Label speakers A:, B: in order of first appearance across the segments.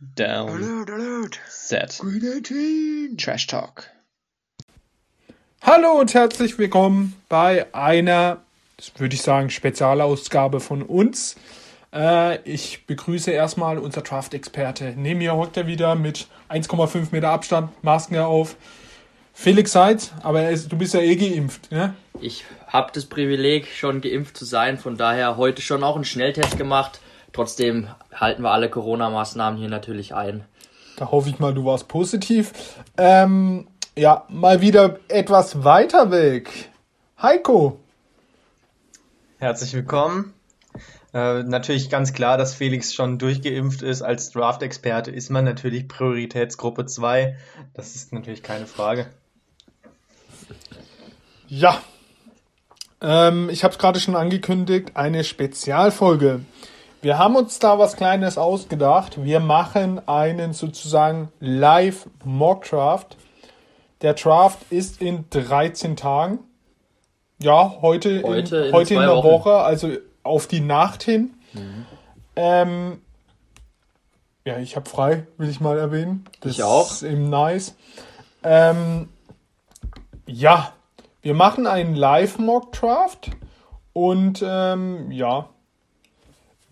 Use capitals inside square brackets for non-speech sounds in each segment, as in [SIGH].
A: Down.
B: Alert, alert.
A: Set.
B: Green 18.
A: Trash Talk.
C: Hallo und herzlich willkommen bei einer, das würde ich sagen, Spezialausgabe von uns. Äh, ich begrüße erstmal unser Draft-Experte. Neben mir hockt er wieder mit 1,5 Meter Abstand, Masken auf. Felix Seitz, aber er ist, du bist ja eh geimpft, ne?
D: Ich habe das Privileg, schon geimpft zu sein, von daher heute schon auch einen Schnelltest gemacht. Trotzdem halten wir alle Corona-Maßnahmen hier natürlich ein.
C: Da hoffe ich mal, du warst positiv. Ähm, ja, mal wieder etwas weiter weg. Heiko.
E: Herzlich willkommen. Äh, natürlich ganz klar, dass Felix schon durchgeimpft ist. Als Draft-Experte ist man natürlich Prioritätsgruppe 2. Das ist natürlich keine Frage.
C: Ja. Ähm, ich habe es gerade schon angekündigt, eine Spezialfolge. Wir haben uns da was Kleines ausgedacht. Wir machen einen sozusagen Live-Mock-Draft. Der Draft ist in 13 Tagen. Ja, heute,
D: Heute
C: in,
D: in
C: heute in der
D: Wochen.
C: Woche, also auf die Nacht hin. Ähm, ja, ich habe frei, will ich mal erwähnen. Das
D: Ich auch.
C: ist eben nice. Ähm, ja, wir machen einen Live-Mock-Draft und ähm, ja,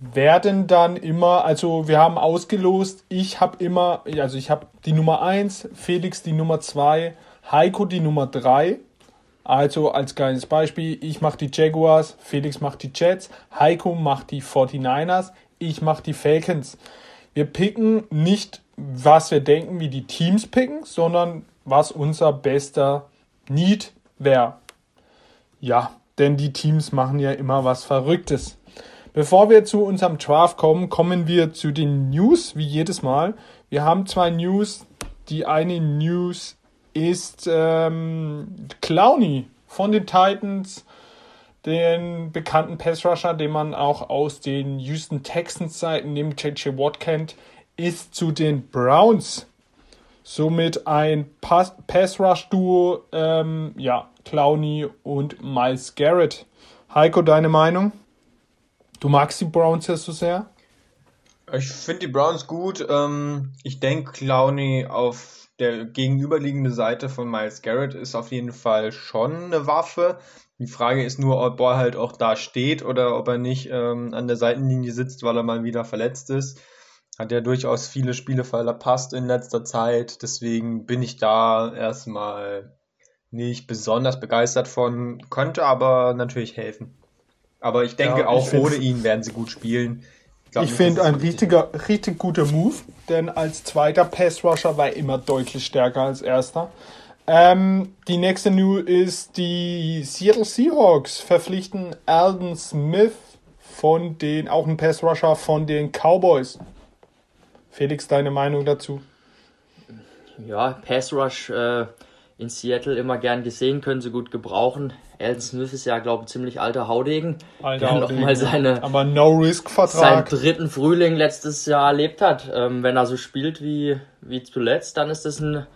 C: werden dann immer, also wir haben ausgelost, ich habe immer, also ich habe die Nummer 1, Felix die Nummer 2, Heiko die Nummer 3. Also als kleines Beispiel, ich mache die Jaguars, Felix macht die Jets, Heiko macht die 49ers, ich mache die Falcons. Wir picken nicht, was wir denken, wie die Teams picken, sondern was unser bester Need wäre. Ja, denn die Teams machen ja immer was Verrücktes. Bevor wir zu unserem Draft kommen, kommen wir zu den News, wie jedes Mal. Wir haben zwei News. Die eine News ist ähm, Clowney von den Titans, den bekannten Pass-Rusher, den man auch aus den Houston Texans-Seiten neben JJ Watt kennt, ist zu den Browns. Somit ein Pass- Pass-Rush-Duo, ähm, ja, Clowney und Miles Garrett. Heiko, deine Meinung? Du magst die Browns ja so sehr?
E: Ich finde die Browns gut. Ähm, ich denke, Clowney auf der gegenüberliegende Seite von Miles Garrett ist auf jeden Fall schon eine Waffe. Die Frage ist nur, ob er halt auch da steht oder ob er nicht ähm, an der Seitenlinie sitzt, weil er mal wieder verletzt ist. Hat ja durchaus viele Spiele verpasst in letzter Zeit. Deswegen bin ich da erstmal nicht besonders begeistert von. Könnte aber natürlich helfen. Aber ich denke,
C: Ja, ich
E: auch
C: find's-
E: ohne ihn werden sie gut spielen.
C: Ich
E: nicht,
C: finde ein richtiger, richtig guter Move, denn als zweiter Pass-Rusher war er immer deutlich stärker als erster. Ähm, die nächste News ist, die Seattle Seahawks verpflichten Alden Smith von den, auch ein Pass-Rusher von den Cowboys. Felix, deine Meinung dazu?
D: Ja, Pass Rush äh, in Seattle immer gern gesehen, können sie gut gebrauchen. Alden Smith ist ja, glaube ich, ziemlich alter Haudegen, der noch mal seine,
C: Aber
D: seinen
C: No-Risk-Vertrag.
D: dritten Frühling letztes Jahr erlebt hat. Ähm, wenn er so spielt wie, wie zuletzt, dann ist das ein,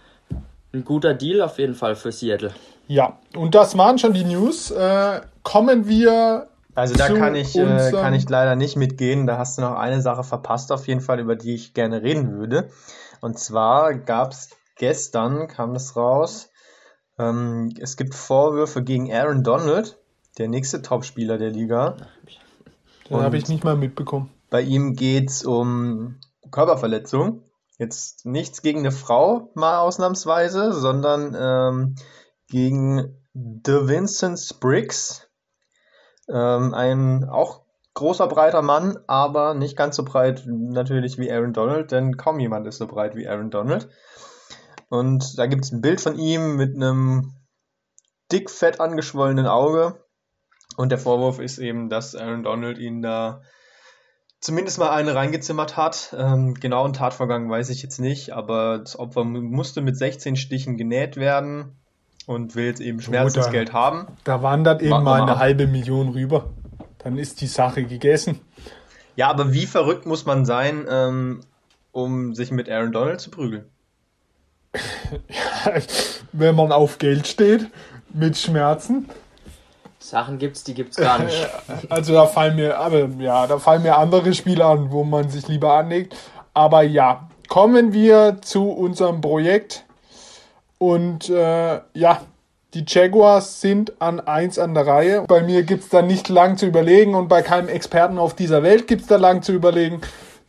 D: ein guter Deal auf jeden Fall für Seattle.
C: Ja, und das waren schon die News. Äh, kommen wir
E: Also da
C: zu
E: kann ich, äh, kann ich leider nicht mitgehen. Da hast du noch eine Sache verpasst, auf jeden Fall, über die ich gerne reden würde. Und zwar gab es gestern, kam das raus, ähm, es gibt Vorwürfe gegen Aaron Donald, der nächste Topspieler der Liga.
C: Den habe ich nicht mal mitbekommen.
E: Bei ihm geht es um Körperverletzung. Jetzt nichts gegen eine Frau, mal ausnahmsweise, sondern ähm, gegen The Vincent Spriggs. Ähm, ein auch großer, breiter Mann, aber nicht ganz so breit natürlich wie Aaron Donald, denn kaum jemand ist so breit wie Aaron Donald. Und da gibt es ein Bild von ihm mit einem dick, fett angeschwollenen Auge. Und der Vorwurf ist eben, dass Aaron Donald ihn da zumindest mal eine reingezimmert hat. Ähm, genauen Tatvorgang weiß ich jetzt nicht, aber das Opfer mu- musste mit 16 Stichen genäht werden und will jetzt eben Schmerzensgeld haben.
C: Da wandert eben
E: Warten
C: mal
E: mal
C: eine
E: ab.
C: halbe Million rüber. Dann ist die Sache gegessen.
E: Ja, aber wie verrückt muss man sein, ähm, um sich mit Aaron Donald zu prügeln? [LAUGHS]
C: Wenn man auf Geld steht, mit Schmerzen.
D: Sachen gibt's, die gibt's gar nicht. [LAUGHS]
C: Also da fallen mir, aber ja, da fallen mir andere Spiele an, wo man sich lieber anlegt. Aber ja, kommen wir zu unserem Projekt. Und äh, ja, die Jaguars sind an 1 an der Reihe. Bei mir gibt es da nicht lang zu überlegen und bei keinem Experten auf dieser Welt gibt es da lang zu überlegen.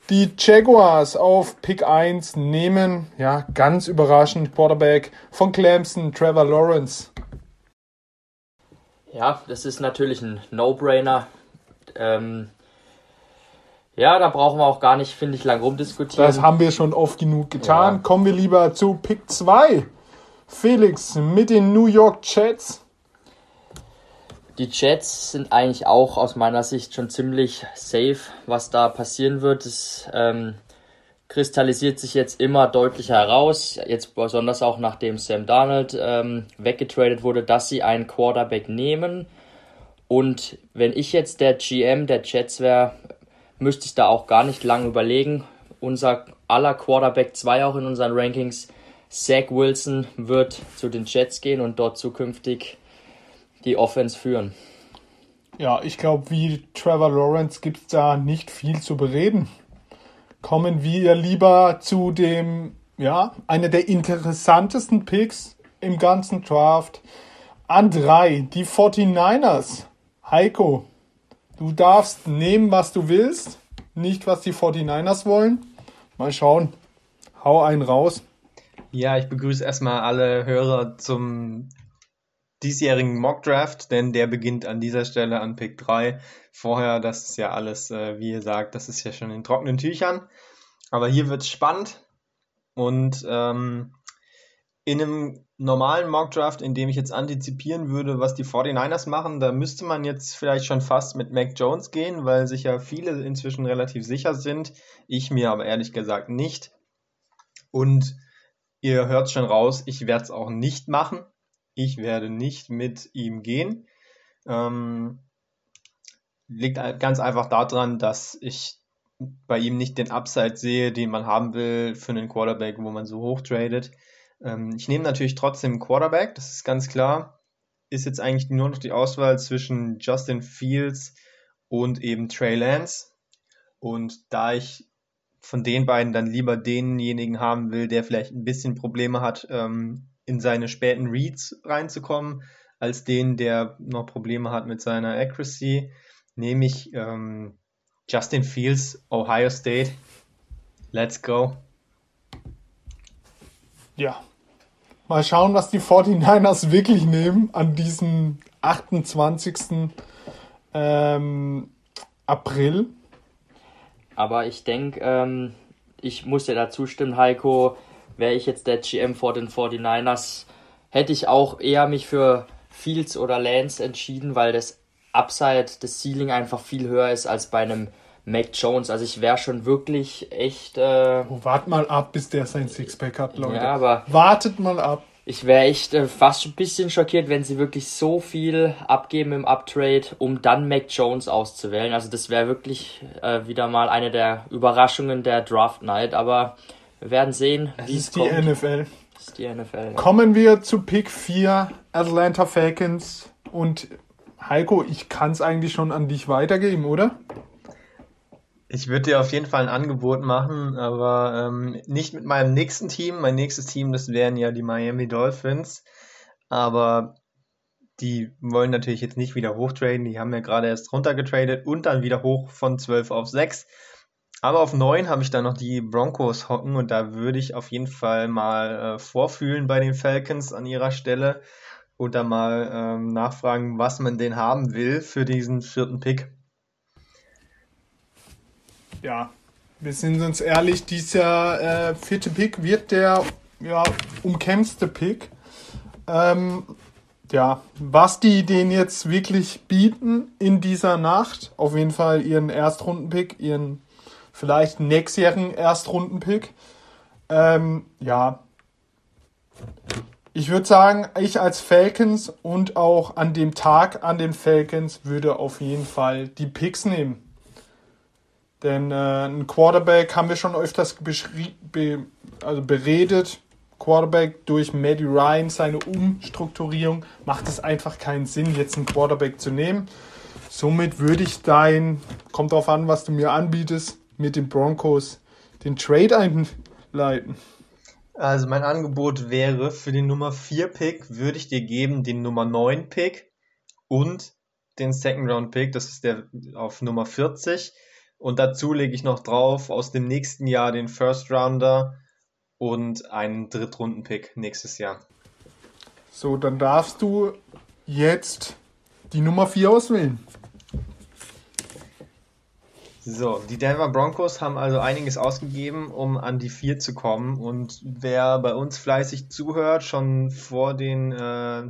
C: Die Jaguars auf Pick 1 nehmen, ja, ganz überraschend, Quarterback von Clemson, Trevor Lawrence.
D: Ja, das ist natürlich ein No-Brainer. Ähm, ja, da brauchen wir auch gar nicht, finde ich, lang rumdiskutieren.
C: Das haben wir schon oft genug getan. Ja. Kommen wir lieber zu Pick 2. Felix mit den New York Jets.
D: Die Jets sind eigentlich auch aus meiner Sicht schon ziemlich safe, was da passieren wird. Es ähm, kristallisiert sich jetzt immer deutlicher heraus, jetzt besonders auch nachdem Sam Darnold ähm, weggetradet wurde, dass sie einen Quarterback nehmen. Und wenn ich jetzt der GM der Jets wäre, müsste ich da auch gar nicht lange überlegen. Unser aller Quarterback 2 auch in unseren Rankings Zach Wilson wird zu den Jets gehen und dort zukünftig die Offense führen.
C: Ja, ich glaube, wie Trevor Lawrence gibt es da nicht viel zu bereden. Kommen wir lieber zu dem, ja, einer der interessantesten Picks im ganzen Draft. An drei, die 49ers. Heiko, du darfst nehmen, was du willst, nicht was die 49ers wollen. Mal schauen. Hau einen raus.
E: Ja, ich begrüße erstmal alle Hörer zum diesjährigen Mock Draft, denn der beginnt an dieser Stelle an Pick 3. Vorher, das ist ja alles, äh, wie ihr sagt, das ist ja schon in trockenen Tüchern. Aber hier wird es spannend und ähm, in einem normalen Mock Draft, in dem ich jetzt antizipieren würde, was die 49ers machen, da müsste man jetzt vielleicht schon fast mit Mac Jones gehen, weil sich ja viele inzwischen relativ sicher sind. Ich mir aber ehrlich gesagt nicht. Und Ihr hört schon raus, ich werde es auch nicht machen. Ich werde nicht mit ihm gehen. Ähm, liegt ganz einfach daran, dass ich bei ihm nicht den Upside sehe, den man haben will für einen Quarterback, wo man so hoch tradet. Ähm, ich nehme natürlich trotzdem Quarterback, das ist ganz klar. Ist jetzt eigentlich nur noch die Auswahl zwischen Justin Fields und eben Trey Lance. Und da ich von den beiden dann lieber denjenigen haben will, der vielleicht ein bisschen Probleme hat, ähm, in seine späten Reads reinzukommen, als den, der noch Probleme hat mit seiner Accuracy, nehme ich ähm, Justin Fields, Ohio State. Let's go.
C: Ja. Mal schauen, was die 49ers wirklich nehmen an diesem 28. Ähm, April.
D: Aber ich denke, ähm, ich muss dir da zustimmen, Heiko. Wäre ich jetzt der GM vor den 49ers, hätte ich auch eher mich für Fields oder Lance entschieden, weil das Upside, das Ceiling einfach viel höher ist als bei einem Mac Jones. Also ich wäre schon wirklich echt. Äh,
C: oh, wart mal ab, bis der sein Sixpack hat, Leute.
D: Ja, aber
C: Wartet mal ab
D: ich wäre echt äh, fast ein bisschen schockiert, wenn sie wirklich so viel abgeben im Uptrade, um dann Mac Jones auszuwählen. Also das wäre wirklich äh, wieder mal eine der Überraschungen der Draft Night. Aber wir werden sehen,
C: wie es kommt. Die NFL.
D: Das ist die NFL. Ja.
C: Kommen wir zu Pick 4, Atlanta Falcons. Und Heiko, ich kann es eigentlich schon an dich weitergeben, oder?
E: Ich würde dir auf jeden Fall ein Angebot machen, aber ähm, nicht mit meinem nächsten Team. Mein nächstes Team, das wären ja die Miami Dolphins. Aber die wollen natürlich jetzt nicht wieder hochtraden. Die haben ja gerade erst runtergetradet und dann wieder hoch von 12 auf 6. Aber auf 9 habe ich dann noch die Broncos hocken und da würde ich auf jeden Fall mal äh, vorfühlen bei den Falcons an ihrer Stelle und da mal ähm, nachfragen, was man denn haben will für diesen vierten Pick
C: ja, wir sind uns ehrlich, dieser äh, vierte Pick wird der ja, umkämpfte Pick. Ähm, ja, was die den jetzt wirklich bieten in dieser Nacht, auf jeden Fall ihren Erstrundenpick, ihren vielleicht nächstjährigen Erstrundenpick. Ähm, ja, ich würde sagen, ich als Falcons und auch an dem Tag an den Falcons würde auf jeden Fall die Picks nehmen. Denn äh, ein Quarterback haben wir schon öfters be also beredet. Quarterback durch Maddie Ryan, seine Umstrukturierung, macht es einfach keinen Sinn, jetzt einen Quarterback zu nehmen. Somit würde ich dein, kommt darauf an, was du mir anbietest, mit den Broncos den Trade ein, leiten.
E: Also mein Angebot wäre für den Nummer 4 Pick würde ich dir geben den Nummer 9 Pick und den Second Round Pick, das ist der auf Nummer 40 und dazu lege ich noch drauf aus dem nächsten Jahr den First Rounder und einen Drittrunden Pick nächstes Jahr.
C: So, dann darfst du jetzt die Nummer 4 auswählen.
E: So, die Denver Broncos haben also einiges ausgegeben, um an die 4 zu kommen. Und wer bei uns fleißig zuhört, schon vor den äh,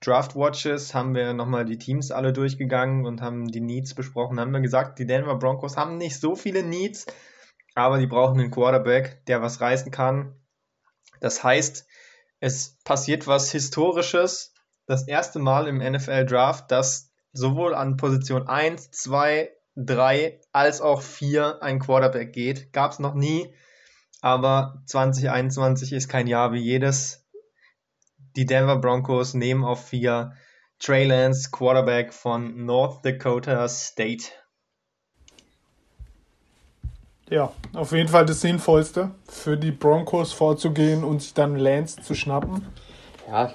E: Draft Watches haben wir nochmal die Teams alle durchgegangen und haben die Needs besprochen. Haben wir gesagt, die Denver Broncos haben nicht so viele Needs, aber die brauchen einen Quarterback, der was reißen kann. Das heißt, es passiert was Historisches. Das erste Mal im NFL Draft, dass sowohl an Position 1, 2, 3 als auch 4 ein Quarterback geht. Gab es noch nie, aber 2021 ist kein Jahr wie jedes. Die Denver Broncos nehmen auf 4 Trey Lance, Quarterback von North Dakota State.
C: Ja, auf jeden Fall das Sinnvollste, für die Broncos vorzugehen und sich dann Lance zu schnappen.
D: Ja,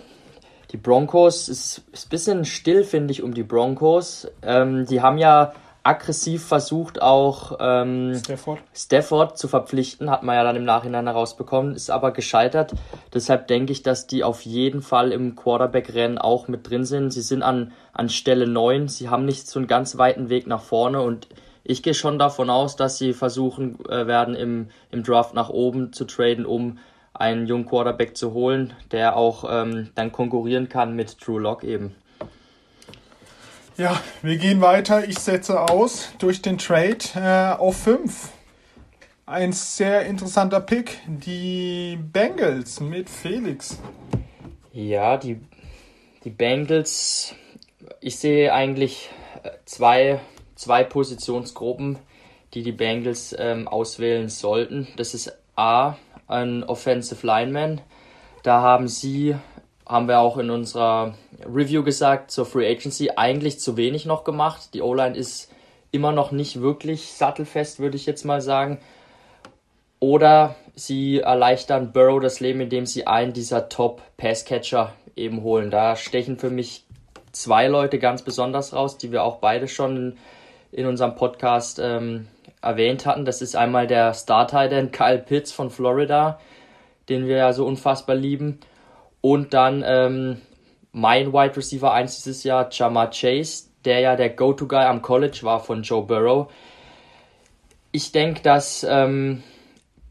D: die Broncos ist, ist ein bisschen still, finde ich, um die Broncos. Ähm, die haben ja aggressiv versucht, auch ähm,
C: Stafford.
D: Stafford zu verpflichten, hat man ja dann im Nachhinein herausbekommen, ist aber gescheitert. Deshalb denke ich, dass die auf jeden Fall im Quarterback-Rennen auch mit drin sind. Sie sind an, an Stelle 9, sie haben nicht so einen ganz weiten Weg nach vorne und ich gehe schon davon aus, dass sie versuchen äh, werden, im, im Draft nach oben zu traden, um einen jungen Quarterback zu holen, der auch ähm, dann konkurrieren kann mit Drew Lock eben.
C: Ja, wir gehen weiter. Ich setze aus durch den Trade äh, auf 5. Ein sehr interessanter Pick. Die Bengals mit Felix.
D: Ja, die, die Bengals, ich sehe eigentlich äh, zwei, zwei Positionsgruppen, die die Bengals ähm, auswählen sollten. Das ist A, ein Offensive Lineman. Da haben sie haben wir auch in unserer Review gesagt, zur Free Agency eigentlich zu wenig noch gemacht. Die O-Line ist immer noch nicht wirklich sattelfest, würde ich jetzt mal sagen. Oder sie erleichtern Burrow das Leben, indem sie einen dieser Top-Passcatcher eben holen. Da stechen für mich zwei Leute ganz besonders raus, die wir auch beide schon in unserem Podcast ähm, erwähnt hatten. Das ist einmal der Star-Titan Kyle Pitts von Florida, den wir ja so unfassbar lieben. Und dann ähm, mein Wide Receiver 1 dieses Jahr, Jamar Chase, der ja der Go-To-Guy am College war von Joe Burrow. Ich denke, dass ähm,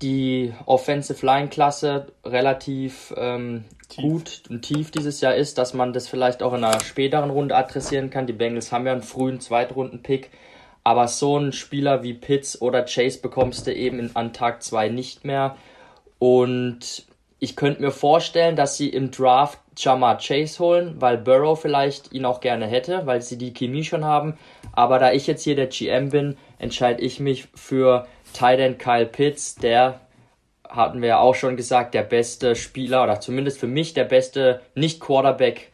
D: die Offensive Line-Klasse relativ ähm, gut und tief dieses Jahr ist, dass man das vielleicht auch in einer späteren Runde adressieren kann. Die Bengals haben ja einen frühen Zweitrunden-Pick, aber so einen Spieler wie Pitts oder Chase bekommst du eben an Tag 2 nicht mehr. Und ich könnte mir vorstellen, dass sie im Draft Jamar Chase holen, weil Burrow vielleicht ihn auch gerne hätte, weil sie die Chemie schon haben. Aber da ich jetzt hier der GM bin, entscheide ich mich für Titan Kyle Pitts, der hatten wir ja auch schon gesagt, der beste Spieler oder zumindest für mich der beste Nicht-Quarterback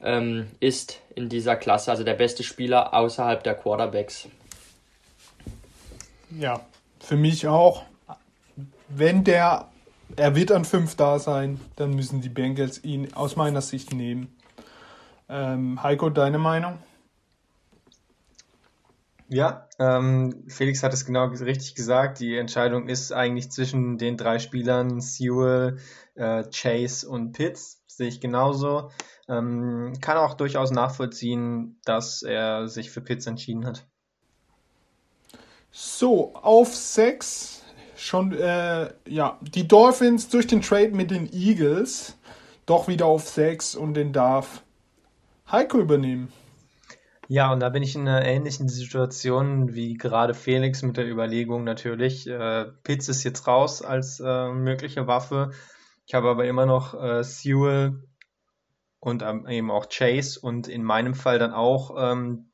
D: ähm, ist in dieser Klasse, also der beste Spieler außerhalb der Quarterbacks.
C: Ja, für mich auch. Wenn der er wird an 5 da sein, dann müssen die Bengals ihn aus meiner Sicht nehmen. Ähm, Heiko, deine Meinung?
E: Ja, ähm, Felix hat es genau richtig gesagt. Die Entscheidung ist eigentlich zwischen den drei Spielern Sewell, äh, Chase und Pitts. Sehe ich genauso. Ähm, kann auch durchaus nachvollziehen, dass er sich für Pitts entschieden hat.
C: So, auf 6 schon, äh, ja, die Dolphins durch den Trade mit den Eagles doch wieder auf 6 und den darf Heiko übernehmen.
E: Ja, und da bin ich in einer ähnlichen Situation wie gerade Felix mit der Überlegung natürlich. Äh, Pitts ist jetzt raus als äh, mögliche Waffe. Ich habe aber immer noch äh, Sewell und ähm, eben auch Chase und in meinem Fall dann auch ähm,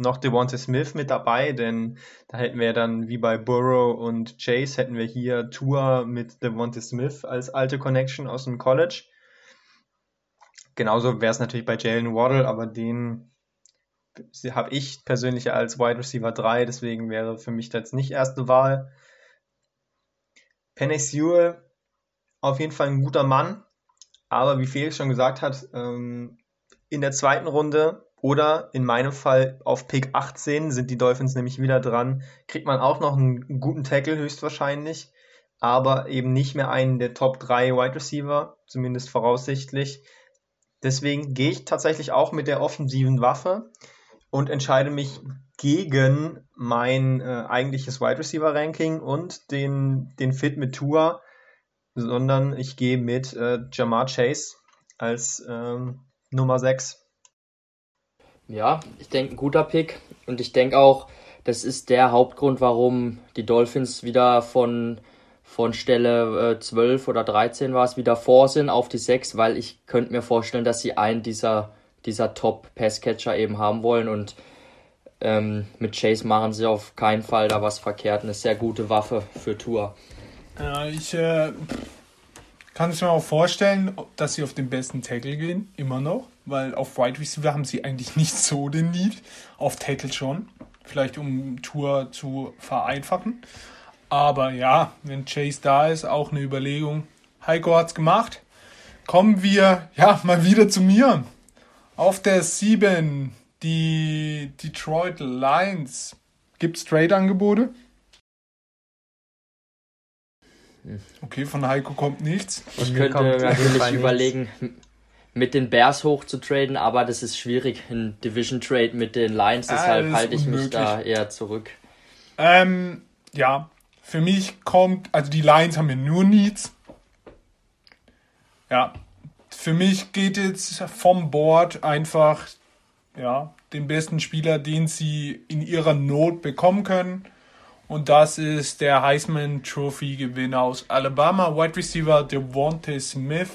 E: noch Devonta Smith mit dabei, denn da hätten wir dann wie bei Burrow und Chase hätten wir hier Tour mit Devonta Smith als alte Connection aus dem College. Genauso wäre es natürlich bei Jalen Waddle, aber den habe ich persönlich als Wide Receiver 3, deswegen wäre für mich das nicht erste Wahl. Penny Sewell auf jeden Fall ein guter Mann, aber wie Felix schon gesagt hat, ähm, in der zweiten Runde oder in meinem Fall auf Pick 18 sind die Dolphins nämlich wieder dran, kriegt man auch noch einen guten Tackle höchstwahrscheinlich, aber eben nicht mehr einen der Top 3 Wide Receiver, zumindest voraussichtlich. Deswegen gehe ich tatsächlich auch mit der offensiven Waffe und entscheide mich gegen mein äh, eigentliches Wide Receiver Ranking und den, den Fit mit Tour, sondern ich gehe mit äh, Jamar Chase als ähm, Nummer 6.
D: Ja, ich denke, ein guter Pick. Und ich denke auch, das ist der Hauptgrund, warum die Dolphins wieder von, von Stelle äh, 12 oder 13 war es, wieder vor sind auf die 6, weil ich könnte mir vorstellen, dass sie einen dieser, dieser Top-Passcatcher eben haben wollen. Und ähm, mit Chase machen sie auf keinen Fall da was verkehrt. Eine sehr gute Waffe für Tour.
C: Ja, ich äh, kann es mir auch vorstellen, dass sie auf den besten Tackle gehen, immer noch, weil auf Wide Receiver haben sie eigentlich nicht so den Need, auf Tackle schon, vielleicht um Tour zu vereinfachen. Aber ja, wenn Chase da ist, auch eine Überlegung. Heiko hat's gemacht. Kommen wir ja mal wieder zu mir. Auf der 7 die Detroit Lions. Gibt's Trade-Angebote? Okay, von Heiko kommt nichts.
D: Ich könnte natürlich überlegen, mit den Bears hoch zu traden, aber das ist schwierig. Ein Division Trade mit den Lions,
C: Ah,
D: deshalb
C: ist
D: halte ich mich
C: unmöglich.
D: da eher zurück.
C: Ähm, ja, für mich kommt, also die Lions haben ja nur Needs. Ja, für mich geht jetzt vom Board einfach, ja, den besten Spieler, den sie in ihrer Not bekommen können. Und das ist der Heisman Trophy Gewinner aus Alabama, Wide Receiver Devontae Smith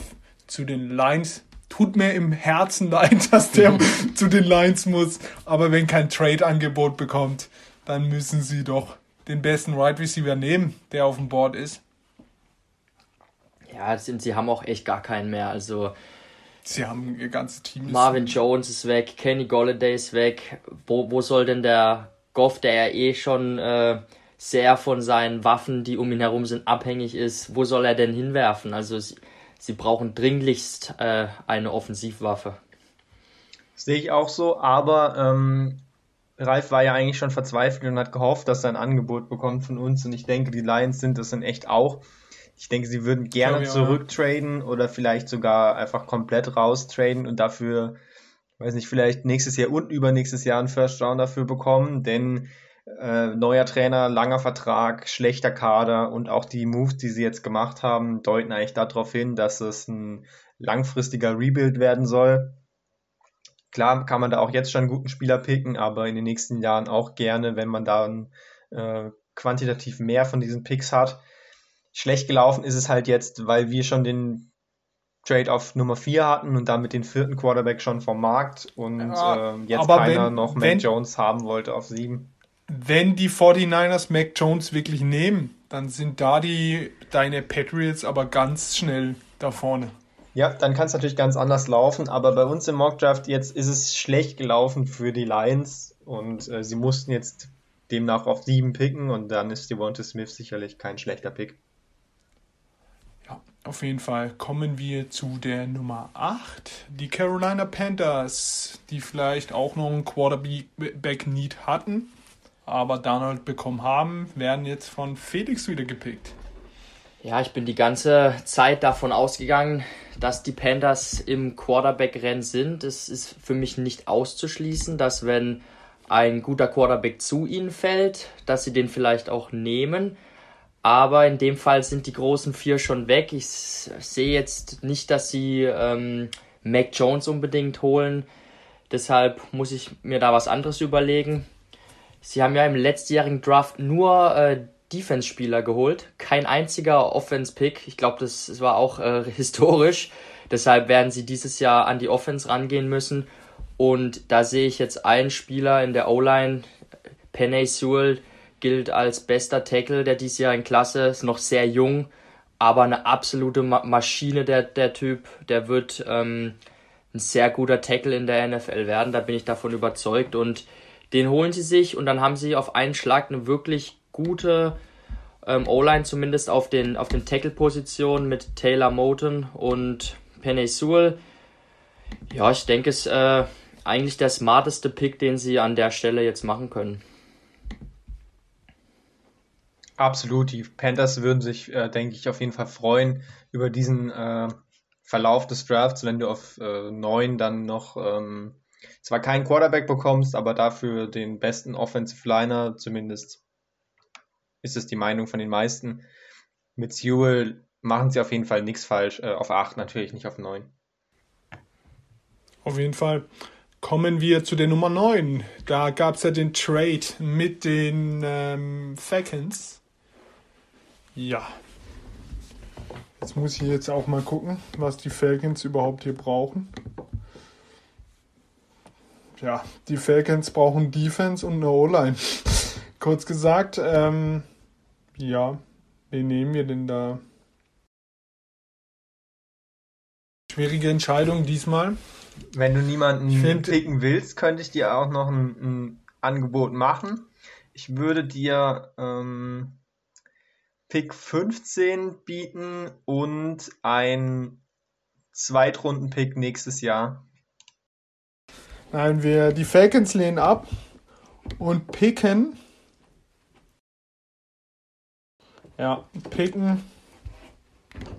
C: zu den Lions. Tut mir im Herzen leid, [LAUGHS] dass der [LAUGHS] zu den Lions muss. Aber wenn kein Trade-Angebot bekommt, dann müssen sie doch den besten Wide Receiver nehmen, der auf dem Board ist.
D: Ja, sind, sie haben auch echt gar keinen mehr. Also
C: Sie haben ihr ganzes Team.
D: Marvin Jones ist weg, Kenny Golladay ist weg. Wo, wo soll denn der Goff, der ja eh schon äh, sehr von seinen Waffen, die um ihn herum sind, abhängig ist, wo soll er denn hinwerfen? Also sie, sie brauchen dringlichst äh, eine Offensivwaffe.
E: Sehe ich auch so, aber ähm, Ralf war ja eigentlich schon verzweifelt und hat gehofft, dass er ein Angebot bekommt von uns. Und ich denke, die Lions sind das in echt auch. Ich denke, sie würden gerne
C: ja.
E: zurücktraden oder vielleicht sogar einfach komplett raustraden und dafür, weiß nicht, vielleicht nächstes Jahr und übernächstes Jahr einen First Round dafür bekommen, denn äh, neuer Trainer, langer Vertrag, schlechter Kader und auch die Moves, die sie jetzt gemacht haben, deuten eigentlich darauf hin, dass es ein langfristiger Rebuild werden soll. Klar kann man da auch jetzt schon einen guten Spieler picken, aber in den nächsten Jahren auch gerne, wenn man dann äh, quantitativ mehr von diesen Picks hat. Schlecht gelaufen ist es halt jetzt, weil wir schon den Trade auf Nummer 4 hatten und damit den vierten Quarterback schon vom Markt und
C: Ja,
E: ähm, jetzt
C: aber
E: keiner
C: wenn-
E: noch Mac Jones haben wollte auf 7.
C: Wenn die 49ers Mac Jones wirklich nehmen, dann sind da die deine Patriots aber ganz schnell da vorne.
E: Ja, dann kann es natürlich ganz anders laufen, aber bei uns im Mockdraft jetzt ist es schlecht gelaufen für die Lions und äh, sie mussten jetzt demnach auf 7 picken und dann ist Devonta Smith sicherlich kein schlechter Pick.
C: Ja, auf jeden Fall kommen wir zu der Nummer 8. Die Carolina Panthers, die vielleicht auch noch einen Quarterback-Need hatten, aber Donald bekommen haben, werden jetzt von Felix wieder gepickt.
D: Ja, ich bin die ganze Zeit davon ausgegangen, dass die Panthers im Quarterback-Rennen sind. Es ist für mich nicht auszuschließen, dass wenn ein guter Quarterback zu ihnen fällt, dass sie den vielleicht auch nehmen. Aber in dem Fall sind die großen vier schon weg. Ich sehe jetzt nicht, dass sie ähm, Mac Jones unbedingt holen. Deshalb muss ich mir da was anderes überlegen. Sie haben ja im letztjährigen Draft nur äh, Defense-Spieler geholt. Kein einziger Offense-Pick. Ich glaube, das, das war auch äh, [LAUGHS] historisch. Deshalb werden sie dieses Jahr an die Offense rangehen müssen. Und da sehe ich jetzt einen Spieler in der O-Line. Penny Sewell gilt als bester Tackle der diesjährigen Klasse. Ist noch sehr jung, aber eine absolute Ma Maschine, der, der Typ. Der wird ähm, ein sehr guter Tackle in der NFL werden. Da bin ich davon überzeugt. Und den holen sie sich und dann haben sie auf einen Schlag eine wirklich gute ähm, O-Line zumindest auf den, auf den Tackle-Positionen mit Taylor Moten und Penny Sewell. Ja, ich denke, es ist äh, eigentlich der smarteste Pick, den sie an der Stelle jetzt machen können.
E: Absolut, die Panthers würden sich, äh, denke ich, auf jeden Fall freuen über diesen äh, Verlauf des Drafts, wenn du auf äh, 9 dann noch ähm, zwar keinen Quarterback bekommst, aber dafür den besten Offensive Liner, zumindest ist es die Meinung von den meisten. Mit Sewell machen sie auf jeden Fall nichts falsch, äh, auf 8 natürlich, nicht auf 9.
C: Auf jeden Fall. Kommen wir zu der Nummer 9. Da gab es ja den Trade mit den ähm, Falcons. Ja. Jetzt muss ich jetzt auch mal gucken, was die Falcons überhaupt hier brauchen. Ja, die Falcons brauchen Defense und eine O-Line. [LAUGHS] Kurz gesagt, ähm, ja, wen nehmen wir denn da? Schwierige Entscheidung diesmal.
E: Wenn du niemanden
C: find-
E: picken willst, könnte ich dir auch noch ein, ein Angebot machen. Ich würde dir ähm, Pick 15 bieten und ein Zweitrunden-Pick nächstes Jahr.
C: Nein, wir, die Falcons lehnen ab und picken. Ja, picken.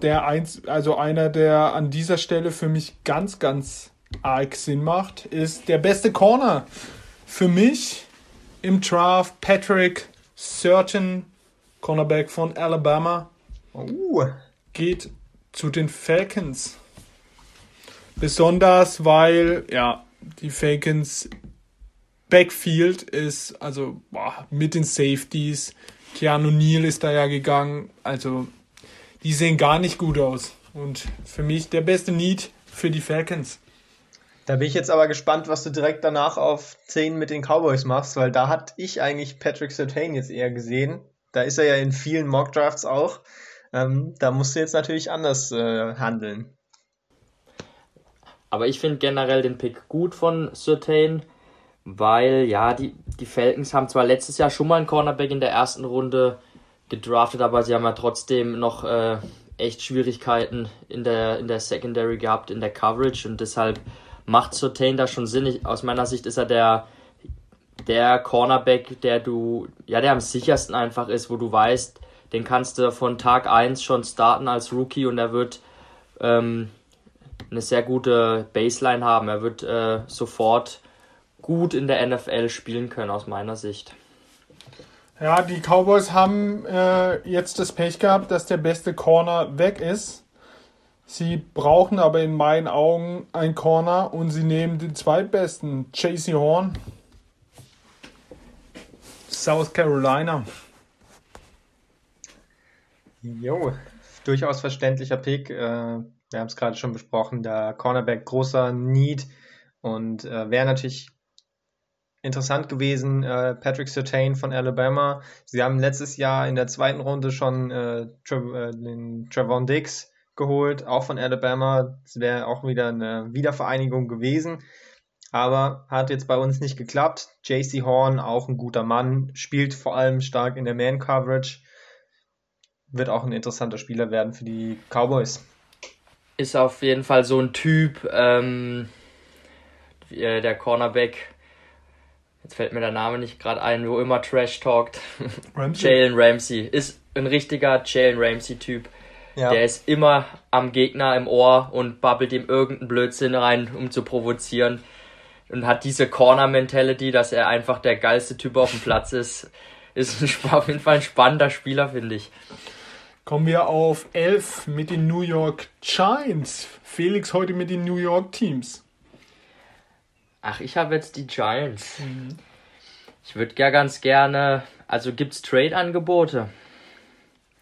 C: Der eins, also einer, der an dieser Stelle für mich ganz, ganz arg Sinn macht, ist der beste Corner für mich im Draft. Patrick Certain, Cornerback von Alabama,
E: Uh,
C: geht zu den Falcons. Besonders weil, ja, die Falcons Backfield ist, also boah, mit den Safeties. Keanu Neal ist da ja gegangen. Also, die sehen gar nicht gut aus. Und für mich der beste Need für die Falcons.
E: da bin ich jetzt aber gespannt, was du direkt danach auf 10 mit den Cowboys machst, weil da hatte ich eigentlich Patrick Surtain jetzt eher gesehen. Da ist er ja in vielen Mock-Drafts auch. Ähm, da musst du jetzt natürlich anders äh, handeln.
D: Aber ich finde generell den Pick gut von Surtain, weil ja, die, die Falcons haben zwar letztes Jahr schon mal einen Cornerback in der ersten Runde gedraftet, aber sie haben ja trotzdem noch äh, echt Schwierigkeiten in der, in der Secondary gehabt, in der Coverage und deshalb macht Surtain da schon Sinn. Ich, aus meiner Sicht ist er der, der Cornerback, der du, ja, der am sichersten einfach ist, wo du weißt, den kannst du von Tag 1 schon starten als Rookie und er wird ähm, eine sehr gute Baseline haben. Er wird äh, sofort gut in der NFL spielen können, aus meiner Sicht.
C: Ja, die Cowboys haben äh, jetzt das Pech gehabt, dass der beste Corner weg ist. Sie brauchen aber in meinen Augen einen Corner und sie nehmen den zweitbesten, JC Horn. South Carolina.
E: Jo, durchaus verständlicher Pick. Äh, wir haben es gerade schon besprochen, der Cornerback großer Need und äh, wäre natürlich interessant gewesen. Äh, Patrick Surtain von Alabama. Sie haben letztes Jahr in der zweiten Runde schon äh, Trav äh, den Trevon Diggs geholt, auch von Alabama. Das wäre auch wieder eine Wiedervereinigung gewesen. Aber hat jetzt bei uns nicht geklappt. JC Horn, auch ein guter Mann, spielt vor allem stark in der Man-Coverage wird auch ein interessanter Spieler werden für die Cowboys.
D: Ist auf jeden Fall so ein Typ, ähm, äh, der Cornerback. Jetzt fällt mir der Name nicht gerade ein, wo immer Trash talkt. [LAUGHS]
C: Ramsey.
D: Jalen Ramsey. Ist ein richtiger Jalen Ramsey-Typ.
E: Ja,
D: Der ist immer am Gegner im Ohr und babbelt ihm irgendeinen Blödsinn rein, um zu provozieren. Und hat diese Corner-Mentality, dass er einfach der geilste Typ auf dem Platz ist. Ist [LAUGHS] auf jeden Fall ein spannender Spieler, finde ich.
C: Kommen wir auf 11 mit den New York Giants. Felix heute mit den New York Teams.
D: Ach, ich habe jetzt die Giants. Ich würde ja ganz gerne. Also gibt's Trade-Angebote?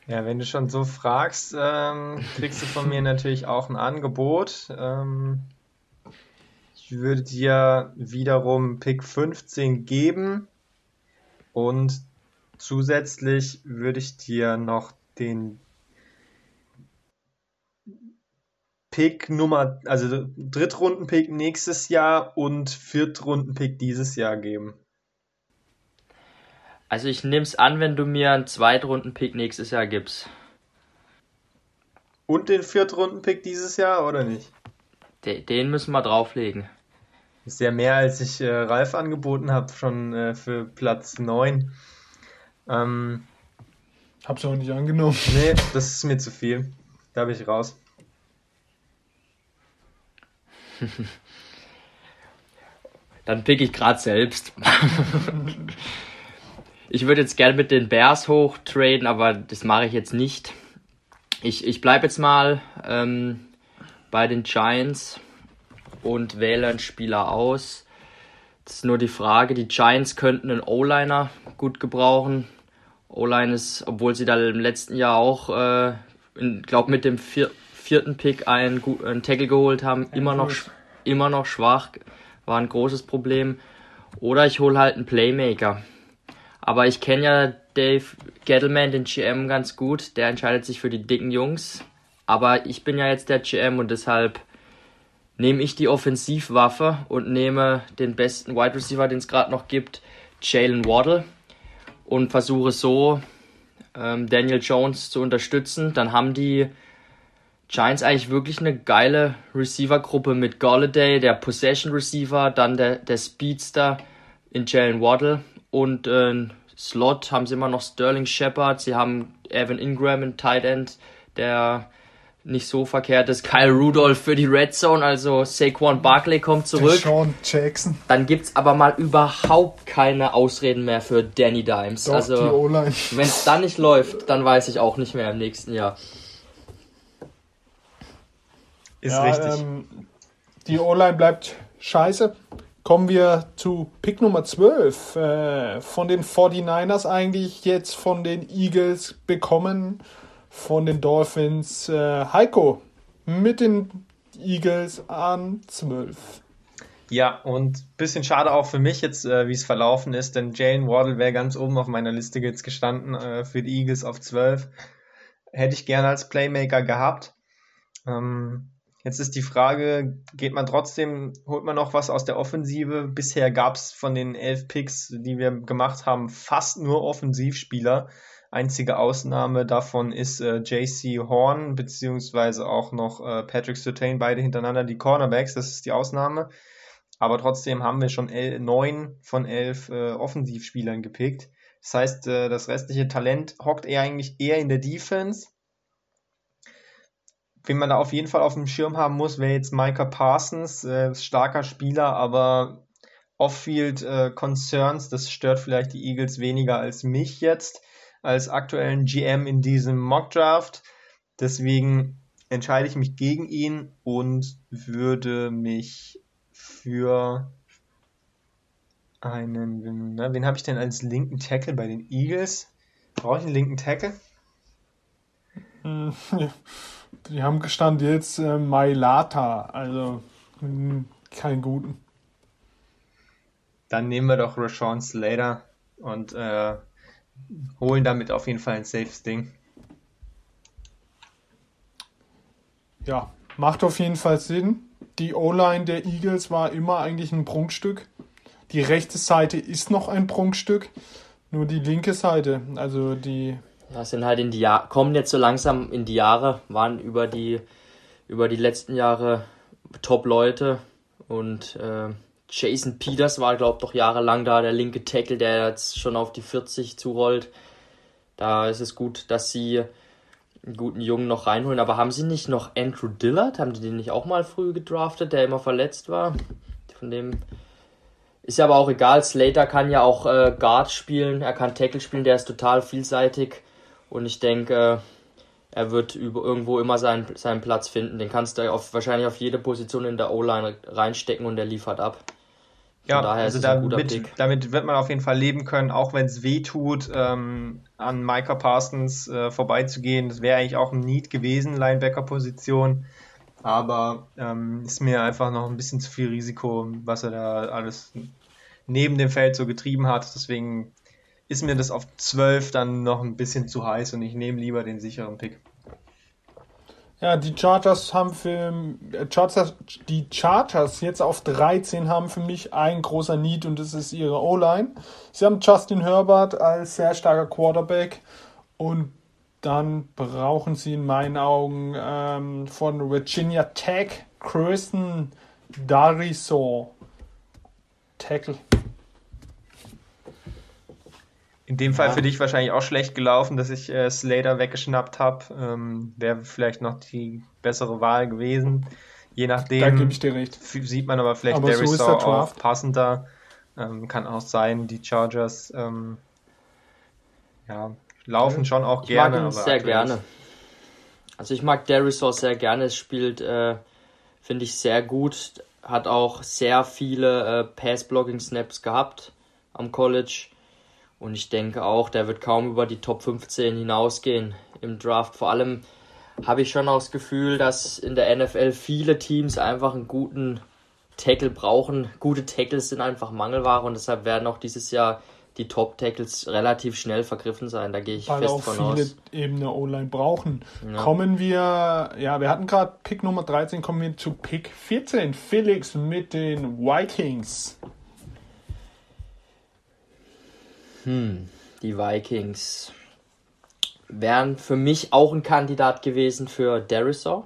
E: ja, wenn du schon so fragst, ähm, kriegst du von mir [LAUGHS] natürlich auch ein Angebot. Ähm, ich würde dir wiederum Pick 15 geben und zusätzlich würde ich dir noch den Pick Nummer, also Drittrunden-Pick nächstes Jahr und Viertrunden-Pick dieses Jahr geben.
D: Also ich nehme es an, wenn du mir einen Zweitrunden-Pick nächstes Jahr gibst.
E: Und den Viertrunden-Pick dieses Jahr oder nicht?
D: De den müssen wir drauflegen.
E: Ist ja mehr, als ich äh, Ralf angeboten habe, schon äh, für Platz 9. Ähm,
C: Hab's auch nicht angenommen.
E: nee, das ist mir zu viel. Da bin ich raus. [LAUGHS]
D: Dann pick ich gerade selbst. ich würde jetzt gerne mit den Bears hochtraden, aber das mache ich jetzt nicht. Ich, ich bleibe jetzt mal ähm, bei den Giants und wähle einen Spieler aus. Das ist nur die Frage, die Giants könnten einen O-Liner gut gebrauchen. O-Line ist, obwohl sie da im letzten Jahr auch, äh, glaube mit dem vier, vierten Pick einen, einen Tackle geholt haben, immer noch, immer noch schwach, war ein großes Problem. Oder ich hole halt einen Playmaker. Aber ich kenne ja Dave Gettleman, den GM, ganz gut. Der entscheidet sich für die dicken Jungs. Aber ich bin ja jetzt der GM und deshalb nehme ich die Offensivwaffe und nehme den besten Wide Receiver, den es gerade noch gibt, Jalen Waddle und versuche so ähm, Daniel Jones zu unterstützen. Dann haben die Giants eigentlich wirklich eine geile Receiver-Gruppe mit Galladay, der Possession Receiver, dann der, der Speedster in Jalen Waddle und äh, Slot haben sie immer noch Sterling Shepard, sie haben Evan Ingram in Tight End, der nicht so verkehrt ist. Kyle Rudolph für die Red Zone, also Saquon Barkley kommt zurück.
C: Sean Jackson.
D: Dann gibt's aber mal überhaupt keine Ausreden mehr für Danny Dimes.
C: Doch,
D: also, wenn es dann nicht läuft, dann weiß ich auch nicht mehr im nächsten Jahr.
E: Ist
C: ja,
E: richtig.
C: Ähm, die O-Line bleibt scheiße. Kommen wir zu Pick Nummer 12. Äh, von den 49ers eigentlich jetzt von den Eagles bekommen. Von den Dolphins äh, Heiko mit den Eagles an 12.
E: Ja, und bisschen schade auch für mich jetzt, äh, wie es verlaufen ist, denn Jalen Waddle wäre ganz oben auf meiner Liste jetzt gestanden äh, für die Eagles auf 12. Hätte ich gerne als Playmaker gehabt. Ähm, jetzt ist die Frage, geht man trotzdem, holt man noch was aus der Offensive? Bisher gab es von den elf Picks, die wir gemacht haben, fast nur Offensivspieler. Einzige Ausnahme davon ist äh, JC Horn, beziehungsweise auch noch äh, Patrick Surtain, beide hintereinander die Cornerbacks, das ist die Ausnahme. Aber trotzdem haben wir schon el neun von elf äh, Offensivspielern gepickt. Das heißt, äh, das restliche Talent hockt eher eigentlich eher in der Defense. Wen man da auf jeden Fall auf dem Schirm haben muss, wäre jetzt Micah Parsons, äh, starker Spieler, aber Off-Field äh, Concerns, das stört vielleicht die Eagles weniger als mich jetzt, als aktuellen GM in diesem Mock-Draft. Deswegen entscheide ich mich gegen ihn und würde mich für einen, na, wen habe ich denn als linken Tackle bei den Eagles? Brauche ich einen linken Tackle?
C: Hm, ja. [LAUGHS] Die haben gestanden jetzt äh, Mailata, also mh, keinen guten.
E: Dann nehmen wir doch Rashawn Slater und äh, holen damit auf jeden Fall ein safes Ding.
C: Ja, macht auf jeden Fall Sinn. Die O-Line der Eagles war immer eigentlich ein Prunkstück. Die rechte Seite ist noch ein Prunkstück, nur die linke Seite, also die
D: Ja, sind halt in die Jahre, kommen jetzt so langsam in die Jahre, waren über die, über die letzten Jahre Top-Leute und äh, Jason Peters war, glaube ich, doch jahrelang da, der linke Tackle, der jetzt schon auf die 40 zurollt. Da ist es gut, dass sie einen guten Jungen noch reinholen. Aber haben sie nicht noch Andrew Dillard? Haben die den nicht auch mal früh gedraftet, der immer verletzt war? Von dem ist ja aber auch egal. Slater kann ja auch äh, Guard spielen, er kann Tackle spielen, der ist total vielseitig. Und ich denke, äh, er wird über, irgendwo immer seinen, seinen Platz finden. Den kannst du auf, wahrscheinlich auf jede Position in der O-Line reinstecken und der liefert ab.
E: Ja, also damit, damit wird man auf jeden Fall leben können, auch wenn es weh tut, ähm, an Micah Parsons äh, vorbeizugehen. Das wäre eigentlich auch ein Need gewesen, Linebacker-Position. Aber ähm, ist mir einfach noch ein bisschen zu viel Risiko, was er da alles neben dem Feld so getrieben hat. Deswegen ist mir das auf 12 dann noch ein bisschen zu heiß und ich nehme lieber den sicheren Pick.
C: Ja, die Chargers haben für äh, Chargers, die Chargers jetzt auf 13 haben für mich ein großer Need und das ist ihre O-Line. Sie haben Justin Herbert als sehr starker Quarterback und dann brauchen sie in meinen Augen ähm, von Virginia Tech Kirsten Dariso Tackle.
E: In dem Fall
D: Ja.
E: für dich wahrscheinlich auch schlecht gelaufen, dass ich äh, Slater weggeschnappt habe. Ähm, Wäre vielleicht noch die bessere Wahl gewesen. Je nachdem
C: Da gebe ich dir recht.
E: sieht man aber vielleicht
C: Aber so
E: Darius
C: ist der
E: Saw auch
C: Draft.
E: passender. Ähm, kann auch sein, die Chargers ähm, ja, laufen schon auch
D: Ich
E: gerne.
D: mag ihn
E: aber
D: sehr gerne. Also ich mag Darius auch sehr gerne. Es spielt, äh, finde ich, sehr gut. Hat auch sehr viele äh, Pass-Blocking-Snaps gehabt am College. Und ich denke auch, der wird kaum über die Top 15 hinausgehen im Draft. Vor allem habe ich schon auch das Gefühl, dass in der NFL viele Teams einfach einen guten Tackle brauchen. Gute Tackles sind einfach Mangelware und deshalb werden auch dieses Jahr die Top-Tackles relativ schnell vergriffen sein. Da gehe ich
C: weil
D: fest
C: auch
D: von
C: viele
D: aus.
C: eben eine O-Line brauchen.
D: Ja.
C: Kommen wir, ja, wir hatten gerade Pick Nummer 13, kommen wir zu Pick 14. Felix mit den Vikings.
D: Hm, die Vikings wären für mich auch ein Kandidat gewesen für Darisaw,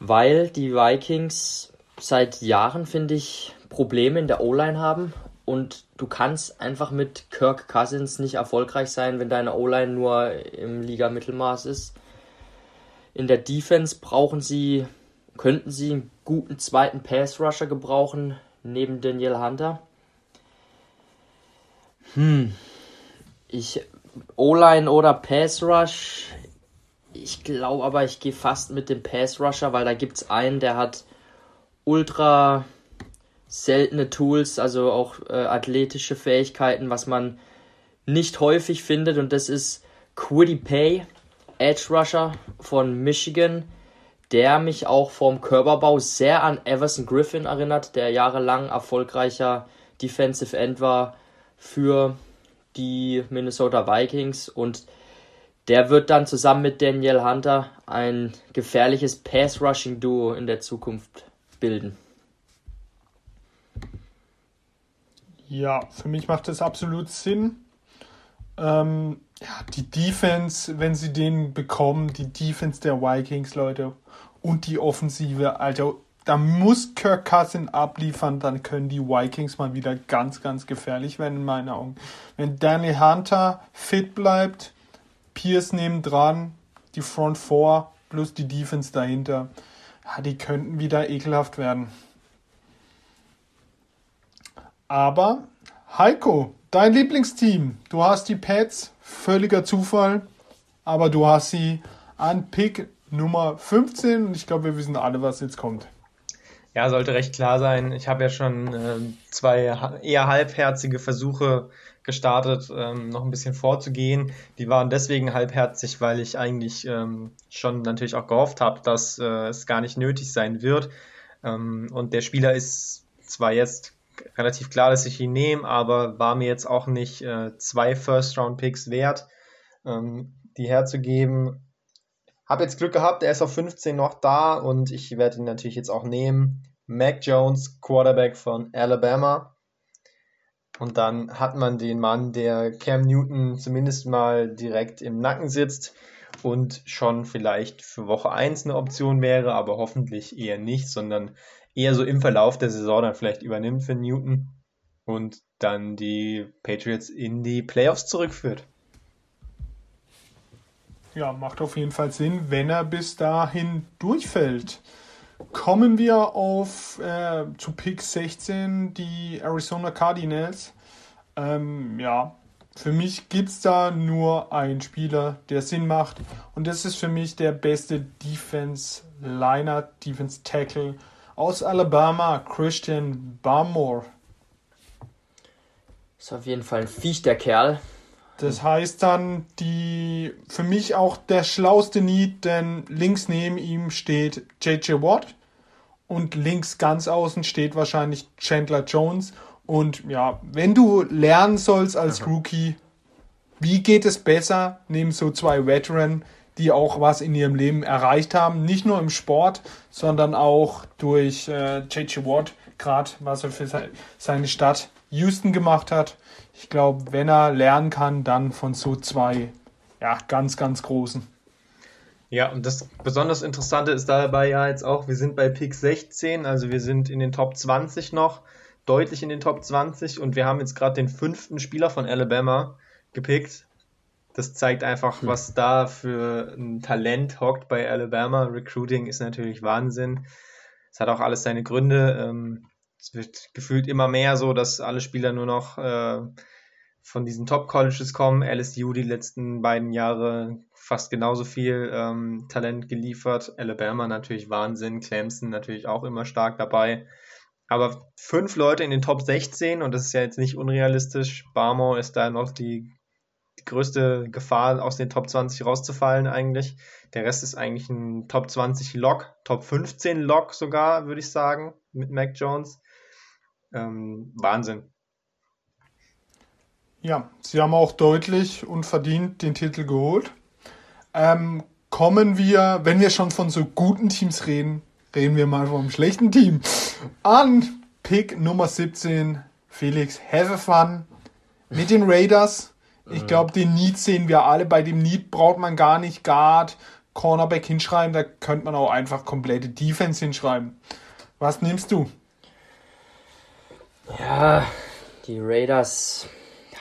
D: weil die Vikings seit Jahren, finde ich, Probleme in der O-Line haben und du kannst einfach mit Kirk Cousins nicht erfolgreich sein, wenn deine O-Line nur im Liga-Mittelmaß ist. In der Defense brauchen sie, könnten sie einen guten zweiten Pass-Rusher gebrauchen, neben Daniel Hunter. Hm. Ich. O-Line oder Pass Rush. Ich glaube aber, ich gehe fast mit dem Pass Rusher, weil da gibt es einen, der hat ultra seltene Tools, also auch äh, athletische Fähigkeiten, was man nicht häufig findet. Und das ist Quiddy Pay, Edge Rusher von Michigan, der mich auch vom Körperbau sehr an Everson Griffin erinnert, der jahrelang erfolgreicher Defensive End war für die Minnesota Vikings und der wird dann zusammen mit Daniel Hunter ein gefährliches Pass-Rushing-Duo in der Zukunft bilden.
C: Ja, für mich macht das absolut Sinn. Ähm, ja, die Defense, wenn sie den bekommen, die Defense der Vikings, Leute, und die Offensive, Alter, da muss Kirk Cousin abliefern, dann können die Vikings mal wieder ganz, ganz gefährlich werden, in meinen Augen. Wenn Danny Hunter fit bleibt, Pierce neben dran, die Front Four plus die Defense dahinter, ja, die könnten wieder ekelhaft werden. Aber Heiko, dein Lieblingsteam, du hast die Pets, völliger Zufall, aber du hast sie an Pick Nummer 15 und ich glaube, wir wissen alle, was jetzt kommt.
E: Ja, sollte recht klar sein. Ich habe ja schon ähm, zwei eher halbherzige Versuche gestartet, ähm, noch ein bisschen vorzugehen. Die waren deswegen halbherzig, weil ich eigentlich ähm, schon natürlich auch gehofft habe, dass äh, es gar nicht nötig sein wird. Ähm, und der Spieler ist zwar jetzt relativ klar, dass ich ihn nehme, aber war mir jetzt auch nicht äh, zwei First-Round-Picks wert, ähm, die herzugeben. Habe jetzt Glück gehabt, er ist auf 15 noch da und ich werde ihn natürlich jetzt auch nehmen. Mac Jones, Quarterback von Alabama. Und dann hat man den Mann, der Cam Newton zumindest mal direkt im Nacken sitzt und schon vielleicht für Woche 1 eine Option wäre, aber hoffentlich eher nicht, sondern eher so im Verlauf der Saison dann vielleicht übernimmt für Newton und dann die Patriots in die Playoffs zurückführt.
C: Ja, macht auf jeden Fall Sinn, wenn er bis dahin durchfällt. Kommen wir auf äh, zu Pick 16, die Arizona Cardinals. Ähm, ja, für mich gibt es da nur einen Spieler, der Sinn macht. Und das ist für mich der beste Defense-Liner, Defense-Tackle aus Alabama, Christian Barmore.
D: Ist auf jeden Fall ein Viech, der Kerl.
C: Das heißt dann, die für mich auch der schlauste Need, denn links neben ihm steht JJ Watt und links ganz außen steht wahrscheinlich Chandler Jones. Und ja, wenn du lernen sollst als Rookie, wie geht es besser neben so zwei Veteran, die auch was in ihrem Leben erreicht haben. Nicht nur im Sport, sondern auch durch äh, JJ Watt, gerade was er für seine Stadt Houston gemacht hat. Ich glaube, wenn er lernen kann, dann von so zwei ja, ganz, ganz großen.
E: Ja, und das besonders Interessante ist dabei ja jetzt auch, wir sind bei Pick 16, also wir sind in den Top 20 noch, deutlich in den Top 20 und wir haben jetzt gerade den fünften Spieler von Alabama gepickt. Das zeigt einfach, hm. was da für ein Talent hockt bei Alabama. Recruiting ist natürlich Wahnsinn. Es hat auch alles seine Gründe. Ähm, es wird gefühlt immer mehr so, dass alle Spieler nur noch äh, von diesen Top-Colleges kommen. LSU die letzten beiden Jahre fast genauso viel ähm, Talent geliefert. Alabama natürlich Wahnsinn, Clemson natürlich auch immer stark dabei. Aber fünf Leute in den Top 16 und das ist ja jetzt nicht unrealistisch. Barmo ist da noch die, die größte Gefahr, aus den Top 20 rauszufallen eigentlich. Der Rest ist eigentlich ein Top 20 Lock, Top 15 Lock sogar, würde ich sagen, mit Mac Jones. Ähm, Wahnsinn.
C: Ja, sie haben auch deutlich und verdient den Titel geholt. Ähm, kommen wir, wenn wir schon von so guten Teams reden, reden wir mal vom schlechten Team. An Pick Nummer 17, Felix, have fun mit den Raiders. Ich glaube, den Need sehen wir alle. Bei dem Need braucht man gar nicht Guard, Cornerback hinschreiben. Da könnte man auch einfach komplette Defense hinschreiben. Was nimmst du?
D: Ja, die Raiders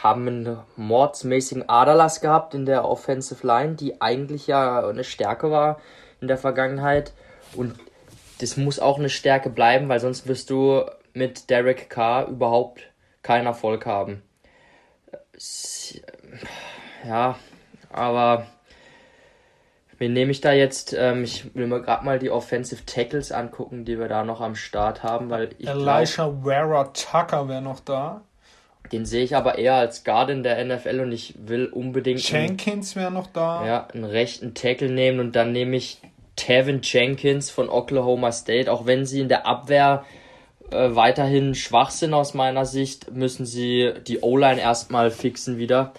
D: haben einen mordsmäßigen Aderlass gehabt in der Offensive Line, die eigentlich ja eine Stärke war in der Vergangenheit. Und das muss auch eine Stärke bleiben, weil sonst wirst du mit Derek Carr überhaupt keinen Erfolg haben. Ja, aber wen nehme ich da jetzt? Ähm, ich will mir gerade mal die Offensive Tackles angucken, die wir da noch am Start haben, weil ich
C: Elisha Vera Tucker wäre noch da.
D: Den sehe ich aber eher als Guard in der NFL und ich will unbedingt.
C: Jenkins wäre noch da.
D: Ja, einen rechten Tackle nehmen und dann nehme ich Tevin Jenkins von Oklahoma State. Auch wenn sie in der Abwehr äh, weiterhin schwach sind aus meiner Sicht, müssen sie die O-Line erstmal fixen wieder.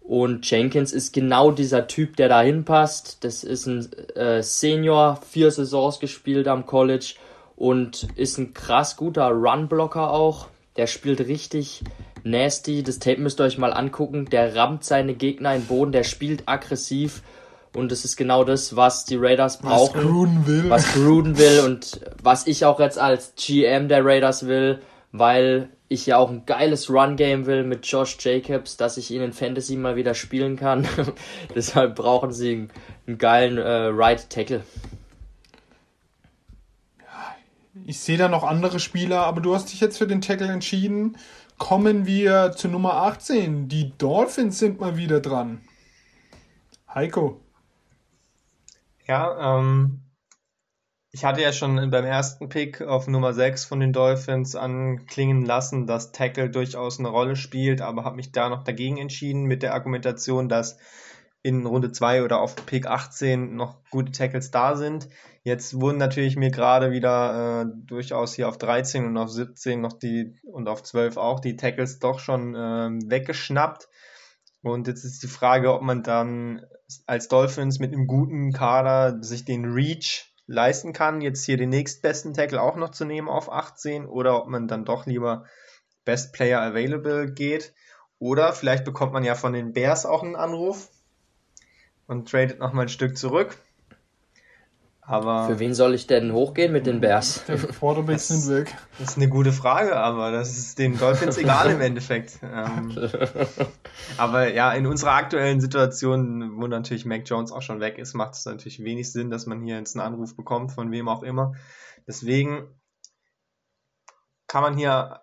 D: Und Jenkins ist genau dieser Typ, der da hinpasst. Das ist ein äh, Senior, vier Saisons gespielt am College und ist ein krass guter Runblocker auch. Der spielt richtig nasty. Das Tape müsst ihr euch mal angucken. Der rammt seine Gegner in den Boden, der spielt aggressiv. Und das ist genau das, was die Raiders brauchen. Was Gruden will. Was Gruden will und was ich auch jetzt als GM der Raiders will, weil ich ja auch ein geiles Run-Game will mit Josh Jacobs, dass ich ihn in Fantasy mal wieder spielen kann. [LAUGHS] Deshalb brauchen sie einen, einen geilen äh, Right Tackle.
C: Ich sehe da noch andere Spieler, aber du hast dich jetzt für den Tackle entschieden kommen wir zu Nummer 18. Die Dolphins sind mal wieder dran. Heiko.
E: Ja, ähm, ich hatte ja schon beim ersten Pick auf Nummer 6 von den Dolphins anklingen lassen, dass Tackle durchaus eine Rolle spielt, aber habe mich da noch dagegen entschieden mit der Argumentation, dass in Runde 2 oder auf Pick 18 noch gute Tackles da sind. Jetzt wurden natürlich mir gerade wieder äh, durchaus hier auf 13 und auf 17 noch die und auf 12 auch die Tackles doch schon äh, weggeschnappt. Und jetzt ist die Frage, ob man dann als Dolphins mit einem guten Kader sich den Reach leisten kann, jetzt hier den nächstbesten Tackle auch noch zu nehmen auf 18 oder ob man dann doch lieber Best Player Available geht. Oder vielleicht bekommt man ja von den Bears auch einen Anruf und tradet nochmal ein Stück zurück.
D: Aber Für wen soll ich denn hochgehen mit den Bears? [LAUGHS]
C: Der Quarterbacks sind weg.
E: Das ist eine gute Frage, aber das ist den Dolphins egal im Endeffekt. Ähm, [LAUGHS] aber ja, in unserer aktuellen Situation, wo natürlich Mac Jones auch schon weg ist, macht es natürlich wenig Sinn, dass man hier jetzt einen Anruf bekommt, von wem auch immer. Deswegen kann man hier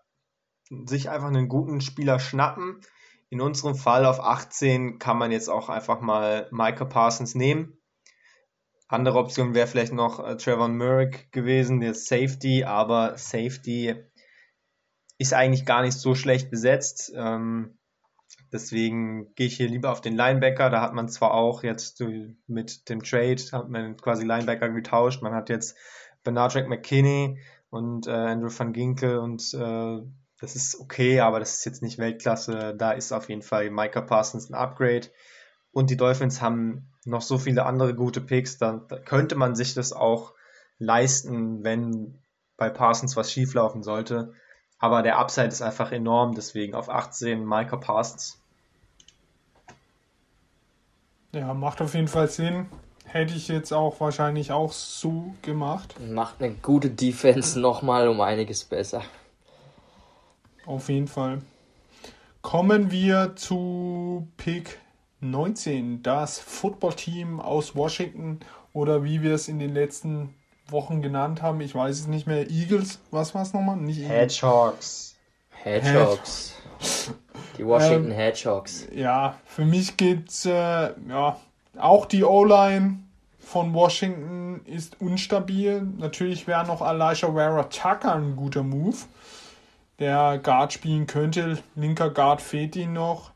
E: sich einfach einen guten Spieler schnappen. In unserem Fall auf 18 kann man jetzt auch einfach mal Micah Parsons nehmen andere Option wäre vielleicht noch äh, Trevor Murrick gewesen, der Safety, aber Safety ist eigentlich gar nicht so schlecht besetzt. Ähm, deswegen gehe ich hier lieber auf den Linebacker. Da hat man zwar auch jetzt mit dem Trade, hat man quasi Linebacker getauscht. Man hat jetzt Bernard McKinney und äh, Andrew van Ginkel und äh, das ist okay, aber das ist jetzt nicht Weltklasse. Da ist auf jeden Fall Micah Parsons ein Upgrade. Und die Dolphins haben noch so viele andere gute Picks, dann da könnte man sich das auch leisten, wenn bei Parsons was schieflaufen sollte. Aber der Upside ist einfach enorm, deswegen auf 18 Micah Parsons.
C: Ja, macht auf jeden Fall Sinn. Hätte ich jetzt auch wahrscheinlich auch so gemacht.
D: Macht eine gute Defense [LAUGHS] nochmal um einiges besser.
C: Auf jeden Fall. Kommen wir zu Pick 19. Das Footballteam aus Washington oder wie wir es in den letzten Wochen genannt haben. Ich weiß es nicht mehr. Eagles, was war es nochmal? Nicht.
E: Hedgehogs.
D: Hedgehogs. Die Washington ähm, Hedgehogs.
C: Ja, für mich geht's äh, ja auch die O-Line von Washington ist unstabil. Natürlich wäre noch Elijah Vera Tucker ein guter Move, der Guard spielen könnte. Linker Guard fehlt ihn noch.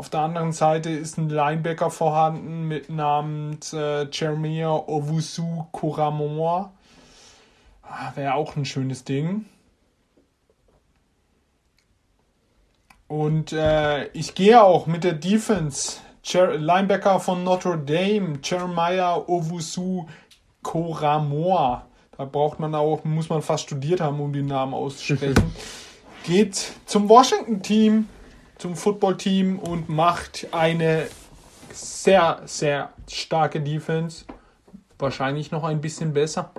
C: Auf der anderen Seite ist ein Linebacker vorhanden mit namens äh, Jeremiah Owusu Koramoa. Ah, Wäre auch ein schönes Ding. Und äh, ich gehe auch mit der Defense. Cher Linebacker von Notre Dame, Jeremiah Owusu Koramoa. Da braucht man auch, muss man fast studiert haben, um den Namen auszusprechen. [LAUGHS] Geht zum Washington-Team, zum Football-Team und macht eine sehr, sehr starke Defense. Wahrscheinlich noch ein bisschen besser.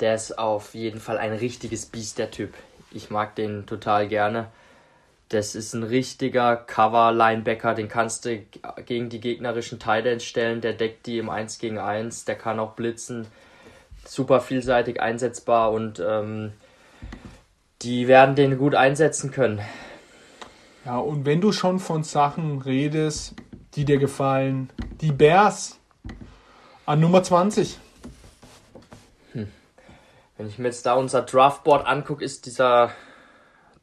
D: Der ist auf jeden Fall ein richtiges Biest, der Typ. Ich mag den total gerne. Das ist ein richtiger Cover-Linebacker, den kannst du gegen die gegnerischen Titans stellen, der deckt die im 1 gegen 1, der kann auch blitzen, super vielseitig einsetzbar und ähm, die werden den gut einsetzen können.
C: Ja, und wenn du schon von Sachen redest, die dir gefallen, die Bears an Nummer 20.
D: Hm. Wenn ich mir jetzt da unser Draftboard angucke, ist dieser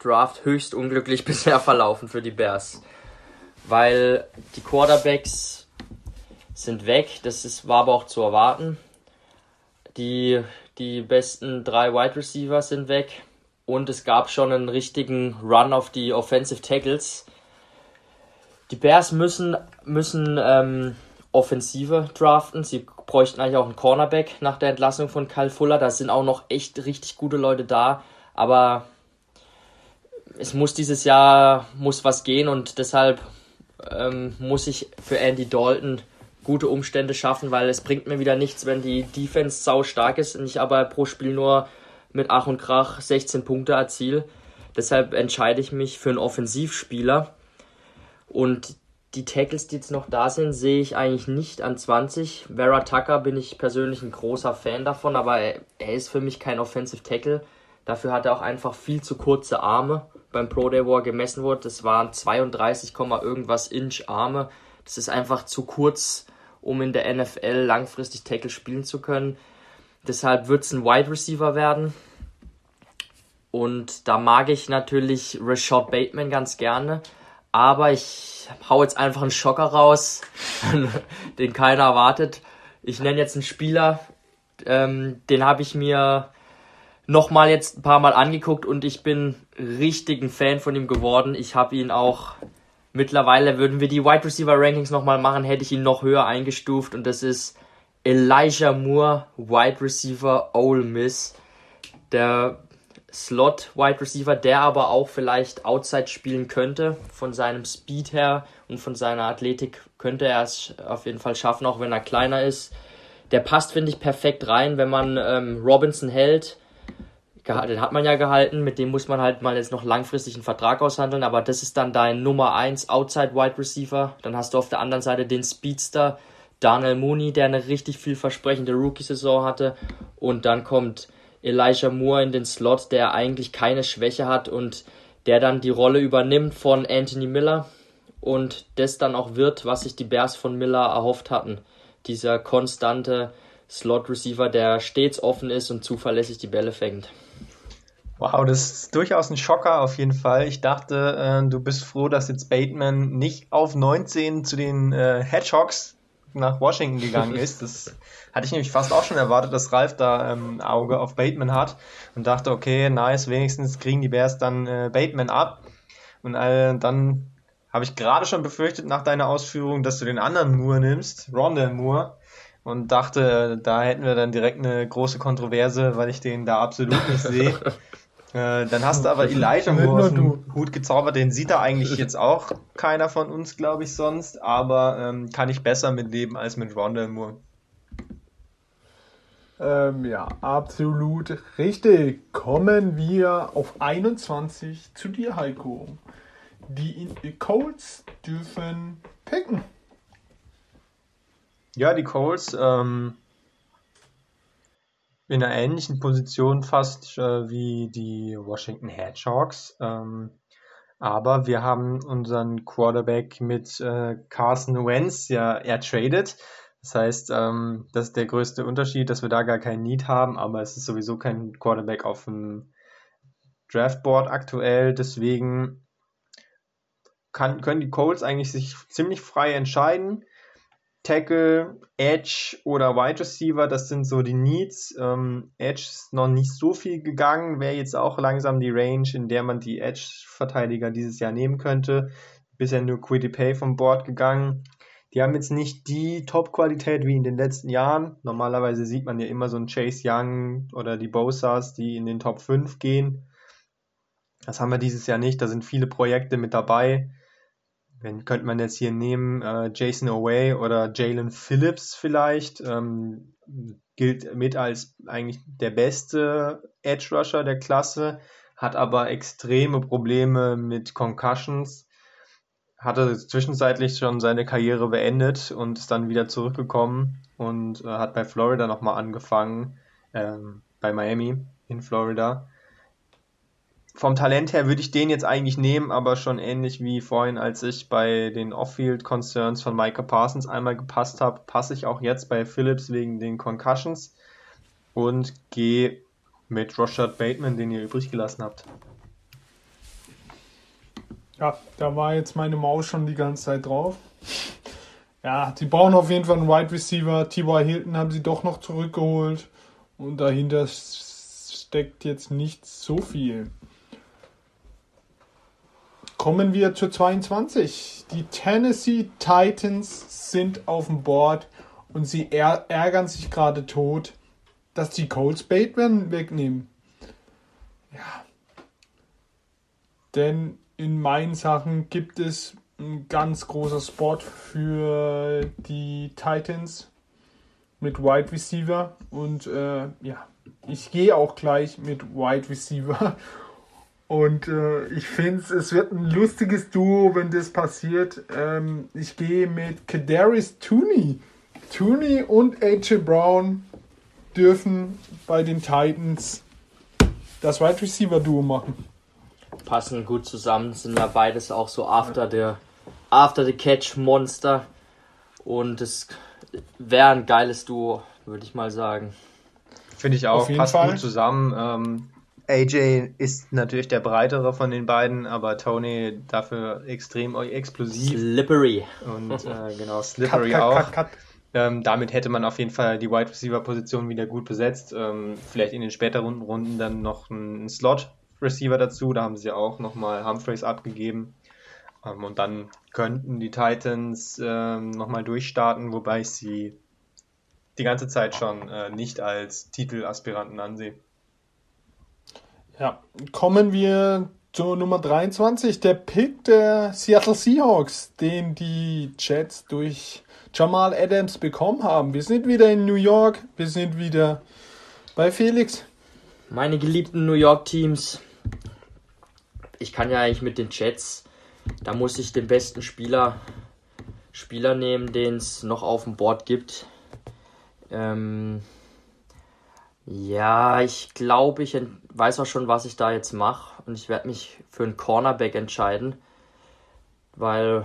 D: Draft höchst unglücklich [LAUGHS] bisher verlaufen für die Bears. Weil die Quarterbacks sind weg, das ist, war aber auch zu erwarten. Die, die besten drei Wide Receiver sind weg und es gab schon einen richtigen Run auf die Offensive Tackles. Die Bears müssen, müssen ähm, Offensive draften. Sie bräuchten eigentlich auch einen Cornerback nach der Entlassung von Kyle Fuller. Da sind auch noch echt richtig gute Leute da. Aber es muss dieses Jahr muss was gehen und deshalb ähm, muss ich für Andy Dalton gute Umstände schaffen, weil es bringt mir wieder nichts, wenn die Defense sau stark ist und ich aber pro Spiel nur mit Ach und Krach 16 Punkte erziele. Deshalb entscheide ich mich für einen Offensivspieler und die Tackles, die jetzt noch da sind, sehe ich eigentlich nicht an 20. Vera Tucker bin ich persönlich ein großer Fan davon, aber er, ist für mich kein Offensive Tackle. Dafür hat er auch einfach viel zu kurze Arme beim Pro Day, wo er gemessen wurde. Das waren 32, irgendwas Inch Arme. Das ist einfach zu kurz, um in der NFL langfristig Tackle spielen zu können. Deshalb wird es ein Wide Receiver werden. Und da mag ich natürlich Rashad Bateman ganz gerne. Aber ich hau jetzt einfach einen Schocker raus, [LAUGHS] den keiner erwartet. Ich nenne jetzt einen Spieler, ähm, den habe ich mir nochmal jetzt ein paar Mal angeguckt und ich bin richtig ein Fan von ihm geworden. Ich habe ihn auch mittlerweile, würden wir die Wide Receiver Rankings nochmal machen, hätte ich ihn noch höher eingestuft und das ist Elijah Moore, Wide Receiver Ole Miss. Der Slot Wide Receiver, der aber auch vielleicht Outside spielen könnte. Von seinem Speed her und von seiner Athletik könnte er es auf jeden Fall schaffen, auch wenn er kleiner ist. Der passt, finde ich, perfekt rein, wenn man ähm, Robinson hält den hat man ja gehalten, mit dem muss man halt mal jetzt noch langfristig einen Vertrag aushandeln, aber das ist dann dein Nummer 1 Outside Wide Receiver. Dann hast du auf der anderen Seite den Speedster Daniel Mooney, der eine richtig vielversprechende Rookie-Saison hatte. Und dann kommt Elijah Moore in den Slot, der eigentlich keine Schwäche hat und der dann die Rolle übernimmt von Anthony Miller und das dann auch wird, was sich die Bears von Miller erhofft hatten. Dieser konstante Slot-Receiver, der stets offen ist und zuverlässig die Bälle fängt.
E: Wow, das ist durchaus ein Schocker auf jeden Fall. Ich dachte, äh, du bist froh, dass jetzt Bateman nicht auf 19 zu den äh, Hedgehogs nach Washington gegangen [LAUGHS] ist. Das hatte ich nämlich fast auch schon erwartet, dass Ralf da ähm, Auge auf Bateman hat und dachte, okay, nice, wenigstens kriegen die Bears dann äh, Bateman ab. Und äh, dann habe ich gerade schon befürchtet nach deiner Ausführung, dass du den anderen Moore nimmst, Rondell Moore. Und dachte, da hätten wir dann direkt eine große Kontroverse, weil ich den da absolut nicht sehe. [LAUGHS] Äh, dann hast du aber [LAUGHS] Elijah Moore aus dem Hut gezaubert. Den sieht da eigentlich [LAUGHS] jetzt auch keiner von uns, glaube ich, sonst. Aber ähm, kann ich besser mitleben als mit Rondell Moore.
C: Ähm, ja, absolut richtig. Kommen wir auf 21 zu dir, Heiko. Die Colts dürfen picken.
E: Ja, die Colts ähm, in einer ähnlichen Position fast äh, wie die Washington Hedgehogs. Ähm, aber wir haben unseren Quarterback mit äh, Carson Wentz ja ertradet. Das heißt, ähm, das ist der größte Unterschied, dass wir da gar keinen Need haben, aber es ist sowieso kein Quarterback auf dem Draftboard aktuell. Deswegen kann, können die Colts eigentlich sich ziemlich frei entscheiden. Tackle, Edge oder Wide Receiver, das sind so die Needs. Ähm, Edge ist noch nicht so viel gegangen, wäre jetzt auch langsam die Range, in der man die Edge-Verteidiger dieses Jahr nehmen könnte. Bisher nur Quiddy Pay vom Board gegangen. Die haben jetzt nicht die Top-Qualität wie in den letzten Jahren. Normalerweise sieht man ja immer so einen Chase Young oder die Bosas, die in den Top 5 gehen. Das haben wir dieses Jahr nicht. Da sind viele Projekte mit dabei. Wenn könnte man jetzt hier nehmen, äh, Jason Away oder Jalen Phillips vielleicht. Ähm, gilt mit als eigentlich der beste Edge Rusher der Klasse, hat aber extreme Probleme mit Concussions. Hatte zwischenzeitlich schon seine Karriere beendet und ist dann wieder zurückgekommen und äh, hat bei Florida nochmal angefangen, ähm, bei Miami in Florida vom Talent her würde ich den jetzt eigentlich nehmen, aber schon ähnlich wie vorhin, als ich bei den Off-Field-Concerns von Micah Parsons einmal gepasst habe, passe ich auch jetzt bei Phillips wegen den Concussions und gehe mit Rashad Bateman, den ihr übrig gelassen habt.
C: Ja, da war jetzt meine Maus schon die ganze Zeit drauf. Ja, die brauchen auf jeden Fall einen Wide Receiver. T.Y. Hilton haben sie doch noch zurückgeholt. Und dahinter steckt jetzt nicht so viel. Kommen wir zur 22. Die Tennessee Titans sind auf dem Board und sie ärgern sich gerade tot, dass die Colts Bateman wegnehmen. Ja. Denn in meinen Sachen gibt es ein ganz großer Spot für die Titans mit Wide Receiver und äh, ja, ich gehe auch gleich mit Wide Receiver und äh, ich finde, es wird ein lustiges Duo, wenn das passiert. Ähm, ich gehe mit Kadarius Tooney. Tooney und AJ Brown dürfen bei den Titans das Wide Receiver Duo machen.
D: Passen gut zusammen, sind ja beides auch so after der After the Catch Monster. Und es wäre ein geiles Duo, würde ich mal sagen.
E: Finde ich auch, passt Fall. gut zusammen. Ähm, AJ ist natürlich der breitere von den beiden, aber Tony dafür extrem explosiv.
D: Slippery.
E: Und äh, [LAUGHS] genau, slippery cut, cut, auch. Cut, ähm, damit hätte man auf jeden Fall die Wide Receiver Position wieder gut besetzt. Ähm, vielleicht in den späteren Runden dann noch ein Slot Receiver dazu. Da haben sie auch nochmal Humphreys abgegeben. Ähm, und dann könnten die Titans ähm, nochmal durchstarten, wobei ich sie die ganze Zeit schon äh, nicht als Titelaspiranten ansehe.
C: Ja, kommen wir zur Nummer 23, der Pick der Seattle Seahawks, den die Jets durch Jamal Adams bekommen haben. Wir sind wieder in New York, wir sind wieder bei Felix.
D: Meine geliebten New York Teams. Ich kann ja eigentlich mit den Jets, da muss ich den besten Spieler, Spieler nehmen, den es noch auf dem Board gibt. Ähm, ja, ich glaube, ich weiß auch schon, was ich da jetzt mache. Und ich werde mich für einen Cornerback entscheiden, weil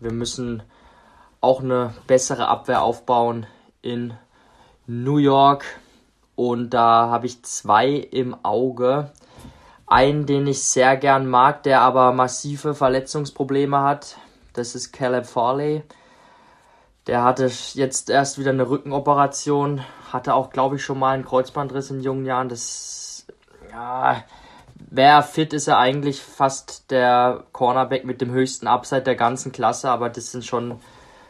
D: wir müssen auch eine bessere Abwehr aufbauen in New York. Und da habe ich zwei im Auge. Einen, den ich sehr gern mag, der aber massive Verletzungsprobleme hat. Das ist Caleb Farley. Der hatte jetzt erst wieder eine Rückenoperation, hatte auch, glaube ich, schon mal einen Kreuzbandriss in jungen Jahren. Das, ja, wer fit ist er eigentlich fast der Cornerback mit dem höchsten Upside der ganzen Klasse, aber das sind schon,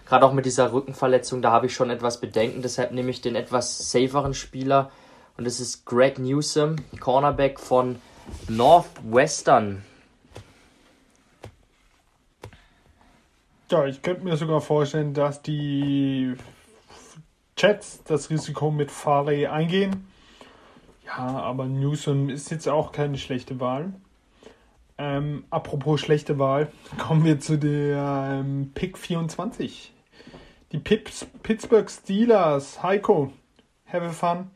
D: gerade auch mit dieser Rückenverletzung, da habe ich schon etwas Bedenken, deshalb nehme ich den etwas saferen Spieler und das ist Greg Newsom, Cornerback von Northwestern.
C: Ja, ich könnte mir sogar vorstellen, dass die Jets das Risiko mit Farley eingehen. Ja, aber Newsom ist jetzt auch keine schlechte Wahl. Ähm, apropos schlechte Wahl, [LAUGHS] kommen wir zu der ähm, Pick 24. Die Pips, Pittsburgh Steelers. Heiko, have fun.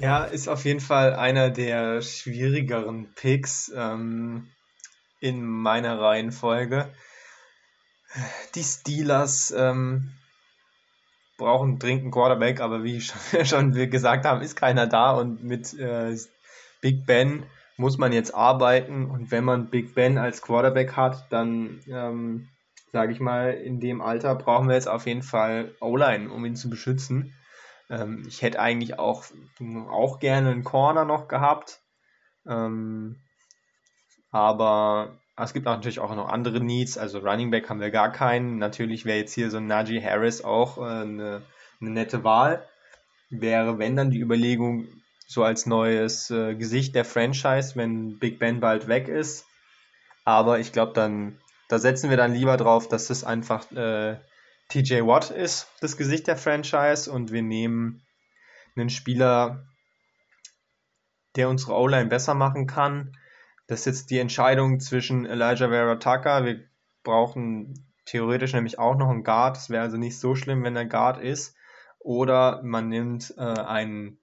E: Ja, ist auf jeden Fall einer der schwierigeren Picks ähm, in meiner Reihenfolge. Die Steelers ähm, brauchen dringend einen Quarterback, aber wie [LAUGHS] schon, schon wir gesagt haben, ist keiner da und mit äh, Big Ben muss man jetzt arbeiten und wenn man Big Ben als Quarterback hat, dann ähm, sage ich mal, in dem Alter brauchen wir jetzt auf jeden Fall O-Line, um ihn zu beschützen. Ähm, ich hätte eigentlich auch, auch gerne einen Corner noch gehabt. Ähm, aber es gibt natürlich auch noch andere Needs. Also Running Back haben wir gar keinen. Natürlich wäre jetzt hier so ein Najee Harris auch äh, eine, eine nette Wahl. Wäre, wenn dann die Überlegung, so als neues äh, Gesicht der Franchise, wenn Big Ben bald weg ist. Aber ich glaube, dann, da setzen wir dann lieber drauf, dass es einfach äh, TJ Watt ist, das Gesicht der Franchise, und wir nehmen einen Spieler, der unsere O-Line besser machen kann. Das ist jetzt die Entscheidung zwischen Elijah Vera Tucker. Wir brauchen theoretisch nämlich auch noch einen Guard. Es wäre also nicht so schlimm, wenn er Guard ist. Oder man nimmt äh, einen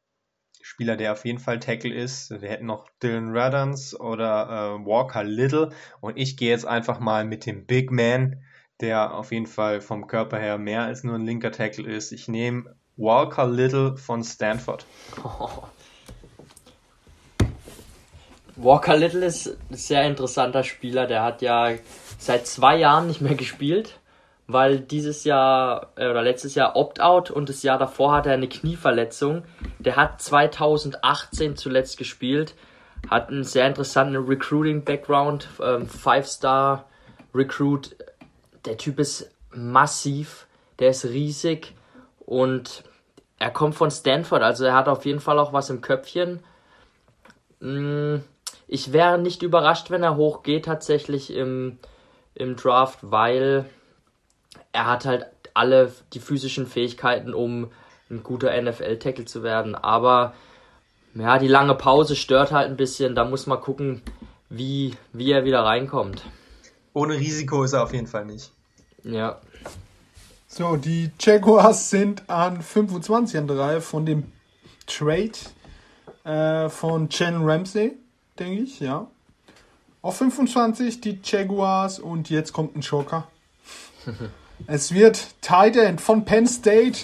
E: Spieler, der auf jeden Fall Tackle ist. Wir hätten noch Dylan Radans oder äh, Walker Little. Und ich gehe jetzt einfach mal mit dem Big Man der auf jeden Fall vom Körper her mehr als nur ein linker Tackle ist. Ich nehme Walker Little von Stanford. Oh. [LAUGHS]
D: Walker Little ist ein sehr interessanter Spieler. Der hat ja seit zwei Jahren nicht mehr gespielt, weil dieses Jahr äh, oder letztes Jahr Opt-out und das Jahr davor hat er eine Knieverletzung. Der hat 2018 zuletzt gespielt, hat einen sehr interessanten Recruiting-Background, ähm, Five-Star-Recruit der Typ ist massiv, der ist riesig und er kommt von Stanford, also er hat auf jeden Fall auch was im Köpfchen. Mm, ich wäre nicht überrascht, wenn er hochgeht tatsächlich im, im Draft, weil er hat halt alle die physischen Fähigkeiten, um ein guter NFL-Tackle zu werden. Aber ja, die lange Pause stört halt ein bisschen. Da muss man gucken, wie, wie er wieder reinkommt.
E: Ohne Risiko ist er auf jeden Fall nicht.
D: Ja.
C: So, die Jaguars sind an 25 an 3 von dem Trade äh, von Chen Ramsey, denke ich, ja. Auf 25 die Jaguars und jetzt kommt ein Schocker. [LAUGHS] es wird Tight End von Penn State,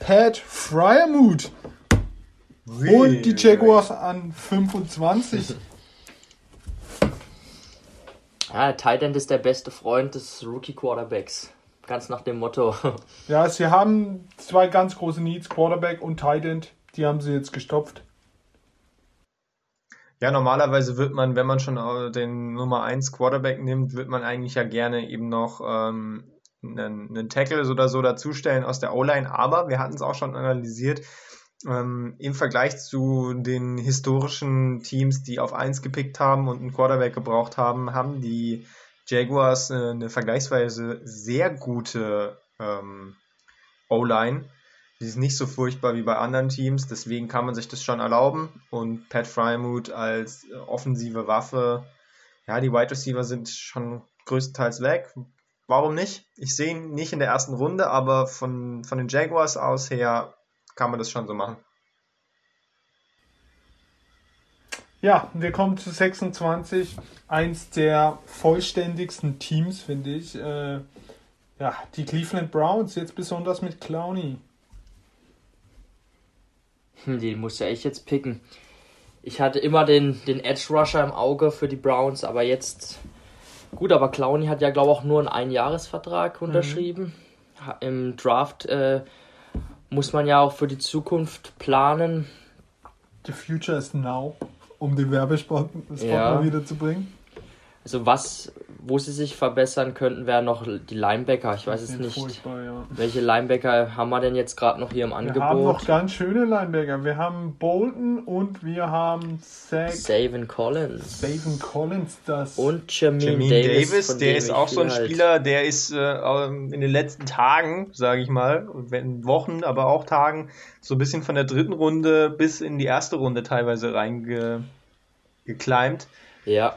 C: Pat Fryermuth. Und die Jaguars an 25.
D: Ja, [LAUGHS] Tight End ist der beste Freund des Rookie Quarterbacks. Ganz nach dem Motto. [LAUGHS]
C: Ja, sie haben zwei ganz große Needs, Quarterback und Tight End. Die haben sie jetzt gestopft.
E: Ja, normalerweise wird man, wenn man schon den Nummer 1 Quarterback nimmt, wird man eigentlich ja gerne eben noch ähm, einen, einen Tackle oder so dazustellen aus der O-Line. Aber wir hatten es auch schon analysiert, ähm, im Vergleich zu den historischen Teams, die auf 1 gepickt haben und einen Quarterback gebraucht haben, haben die Jaguars äh, eine vergleichsweise sehr gute ähm, O-Line. Die ist nicht so furchtbar wie bei anderen Teams, deswegen kann man sich das schon erlauben. Und Pat Frymuth als äh, offensive Waffe, ja, die Wide Receiver sind schon größtenteils weg. Warum nicht? Ich sehe ihn nicht in der ersten Runde, aber von, von den Jaguars aus her kann man das schon so machen.
C: Ja, wir kommen zu 26. Eins der vollständigsten Teams, finde ich. Äh, ja, die Cleveland Browns, jetzt besonders mit Clowney.
D: Hm, den muss ja ich jetzt picken. Ich hatte immer den, den Edge Rusher im Auge für die Browns, aber jetzt. Gut, aber Clowney hat ja, glaube ich, auch nur einen Einjahresvertrag mhm. unterschrieben. Mhm. Im Draft äh, muss man ja auch für die Zukunft planen.
C: The future is now. um den Werbespot Spot
D: Ja.
C: mal wieder zu bringen.
D: Also was, wo sie sich verbessern könnten, wären noch die Linebacker. Ich weiß es nicht.
C: Ja.
D: Welche Linebacker haben wir denn jetzt gerade noch hier im
C: Wir haben
D: Angebot?
C: noch ganz schöne Linebacker. Wir haben Bolton und wir haben Zach
D: Savin Collins.
C: Savin Collins. Das
D: Und Jamin,
E: Jermaine
D: Davis,
E: Davis,
D: von
E: der
D: dem
E: ist auch so ein
D: halt-
E: Spieler, der ist äh, ähm, in den letzten Tagen, sage ich mal, Wochen, aber auch Tagen, so ein bisschen von der dritten Runde bis in die erste Runde teilweise reingekleimt.
D: Ja.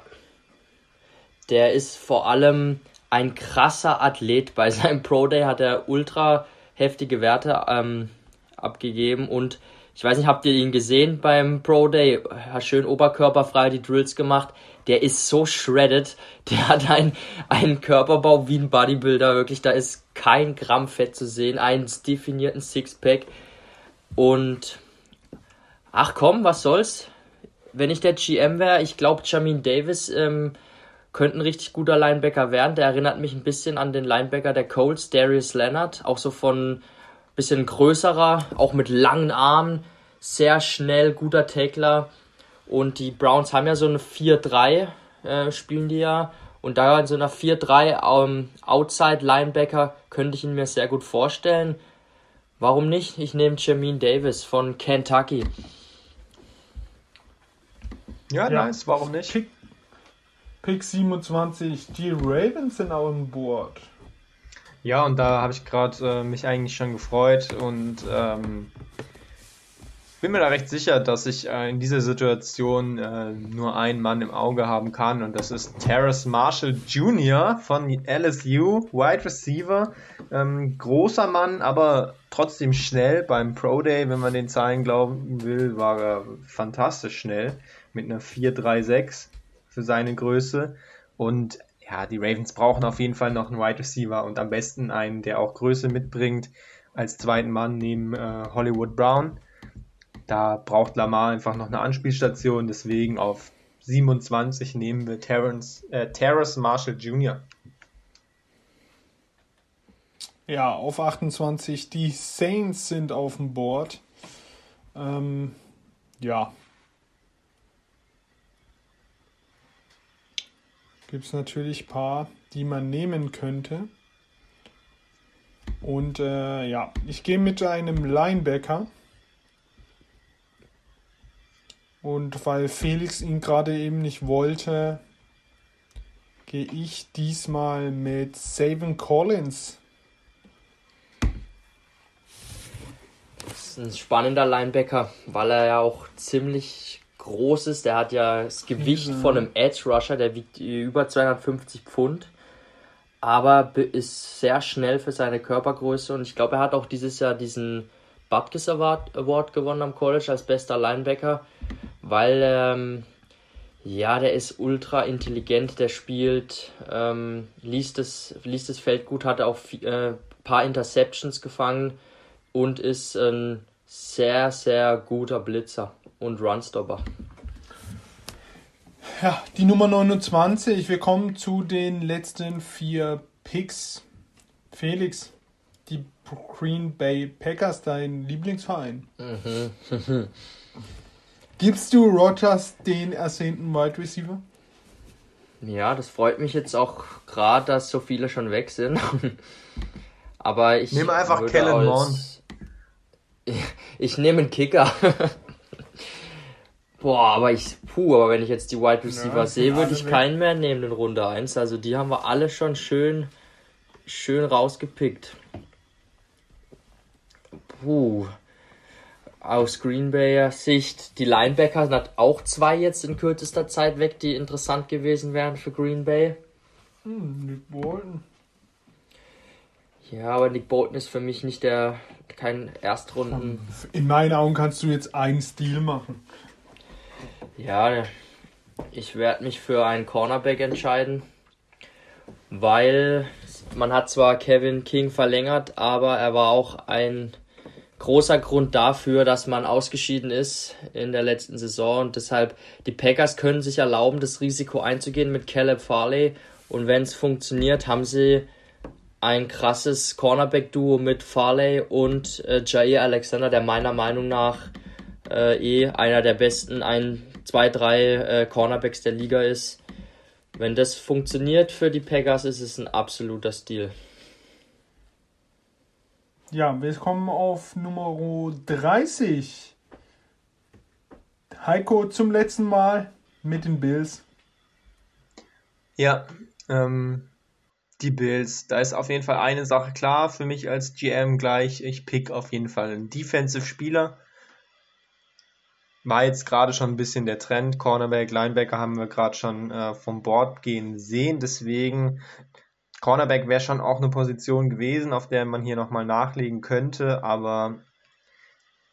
D: Der ist vor allem ein krasser Athlet. Bei seinem Pro Day hat er ultra heftige Werte ähm, abgegeben und ich weiß nicht, habt ihr ihn gesehen beim Pro Day? Hat schön oberkörperfrei die Drills gemacht. Der ist so shredded. Der hat einen, einen Körperbau wie ein Bodybuilder. Wirklich, da ist kein Gramm Fett zu sehen. Einen definierten Sixpack. Und ach komm, was soll's? Wenn ich der GM wäre, ich glaube, Jamin Davis ähm, könnte ein richtig guter Linebacker werden. Der erinnert mich ein bisschen an den Linebacker der Colts, Darius Leonard. Auch so von bisschen größerer, auch mit langen Armen, sehr schnell, guter Tackler. Und die Browns haben ja so eine 4-3, äh, spielen die ja. Und da in so einer 4-3 ähm, Outside Linebacker könnte ich ihn mir sehr gut vorstellen. Warum nicht? Ich nehme Jamin Davis von Kentucky.
E: Ja,
C: Ja.
E: nice, warum nicht?
C: Pick, Pick 27. Die Ravens sind auch an Bord.
E: Ja, und da habe ich gerade äh, mich eigentlich schon gefreut und ähm, bin mir da recht sicher, dass ich äh, in dieser Situation äh, nur einen Mann im Auge haben kann und das ist Terrace Marshall Jr. von LSU, Wide Receiver. Ähm, großer Mann, aber trotzdem schnell. Beim Pro Day, wenn man den Zahlen glauben will, war er fantastisch schnell mit einer 4-3-6 für seine Größe. Und ja, die Ravens brauchen auf jeden Fall noch einen Wide Receiver und am besten einen, der auch Größe mitbringt, als zweiten Mann neben äh, Hollywood Brown. Da braucht Lamar einfach noch eine Anspielstation, deswegen auf 27 nehmen wir Terrence, äh, Terrace Marshall Jr.
C: Ja, auf 28. Die Saints sind auf dem Board. Ähm, ja. Gibt es natürlich ein paar, die man nehmen könnte. Und äh, ja, ich gehe mit einem Linebacker. Und weil Felix ihn gerade eben nicht wollte, gehe ich diesmal mit Savin Collins.
D: Das ist ein spannender Linebacker, weil er ja auch ziemlich groß ist. Der hat ja das Gewicht
C: Riesen.
D: von einem Edge Rusher, der wiegt über 250 Pfund. Aber be- ist sehr schnell für seine Körpergröße und ich glaube, er hat auch dieses Jahr diesen Butkus Award, Award gewonnen am College als bester Linebacker, weil ähm, ja, der ist ultra intelligent, der spielt, ähm, liest, das, liest das Feld gut, hat auch ein äh, paar Interceptions gefangen und ist ein sehr, sehr guter Blitzer und Runstopper.
C: Ja, die Nummer 29. Wir kommen zu den letzten vier Picks. Felix, die Green Bay Packers, dein Lieblingsverein. [LAUGHS] Gibst du Rogers den ersehnten Wide Receiver?
D: Ja, das freut mich jetzt auch gerade, dass so viele schon weg sind. [LAUGHS] Aber ich.
E: Nimm einfach Kellen
D: als- [LAUGHS] Ich nehme einen Kicker. Boah, aber ich. Puh, aber wenn ich jetzt die Wide Receiver
C: Ja,
D: sehe, würde ich keinen mehr nehmen in Runde 1. Also die haben wir alle schon schön, schön rausgepickt. Puh. Aus Green Bayer Sicht, die Linebacker sind halt auch zwei jetzt in kürzester Zeit weg, die interessant gewesen wären für Green Bay.
C: Hm, Nick Bolton.
D: Ja, aber Nick Bolton ist für mich nicht der, kein Erstrunden.
C: In meinen Augen kannst du jetzt einen Stil machen.
D: Ja, ich werde mich für einen Cornerback entscheiden, weil man hat zwar Kevin King verlängert, aber er war auch ein großer Grund dafür, dass man ausgeschieden ist in der letzten Saison. Und deshalb die Packers können sich erlauben, das Risiko einzugehen mit Caleb Farley. Und wenn es funktioniert, haben sie ein krasses Cornerback-Duo mit Farley und äh, Jair Alexander, der meiner Meinung nach äh, eh einer der besten, ein zwei, drei äh, Cornerbacks der Liga ist. Wenn das funktioniert für die Packers, ist es ein absoluter Stil.
C: Ja, wir kommen auf Nummer 30. Heiko zum letzten Mal mit den Bills.
E: Ja, ähm, die Bills. Da ist auf jeden Fall eine Sache klar für mich als GM gleich. Ich pick auf jeden Fall einen Defensive-Spieler. War jetzt gerade schon ein bisschen der Trend. Cornerback, Linebacker haben wir gerade schon äh, vom Board gehen sehen. Deswegen, Cornerback wäre schon auch eine Position gewesen, auf der man hier nochmal nachlegen könnte. Aber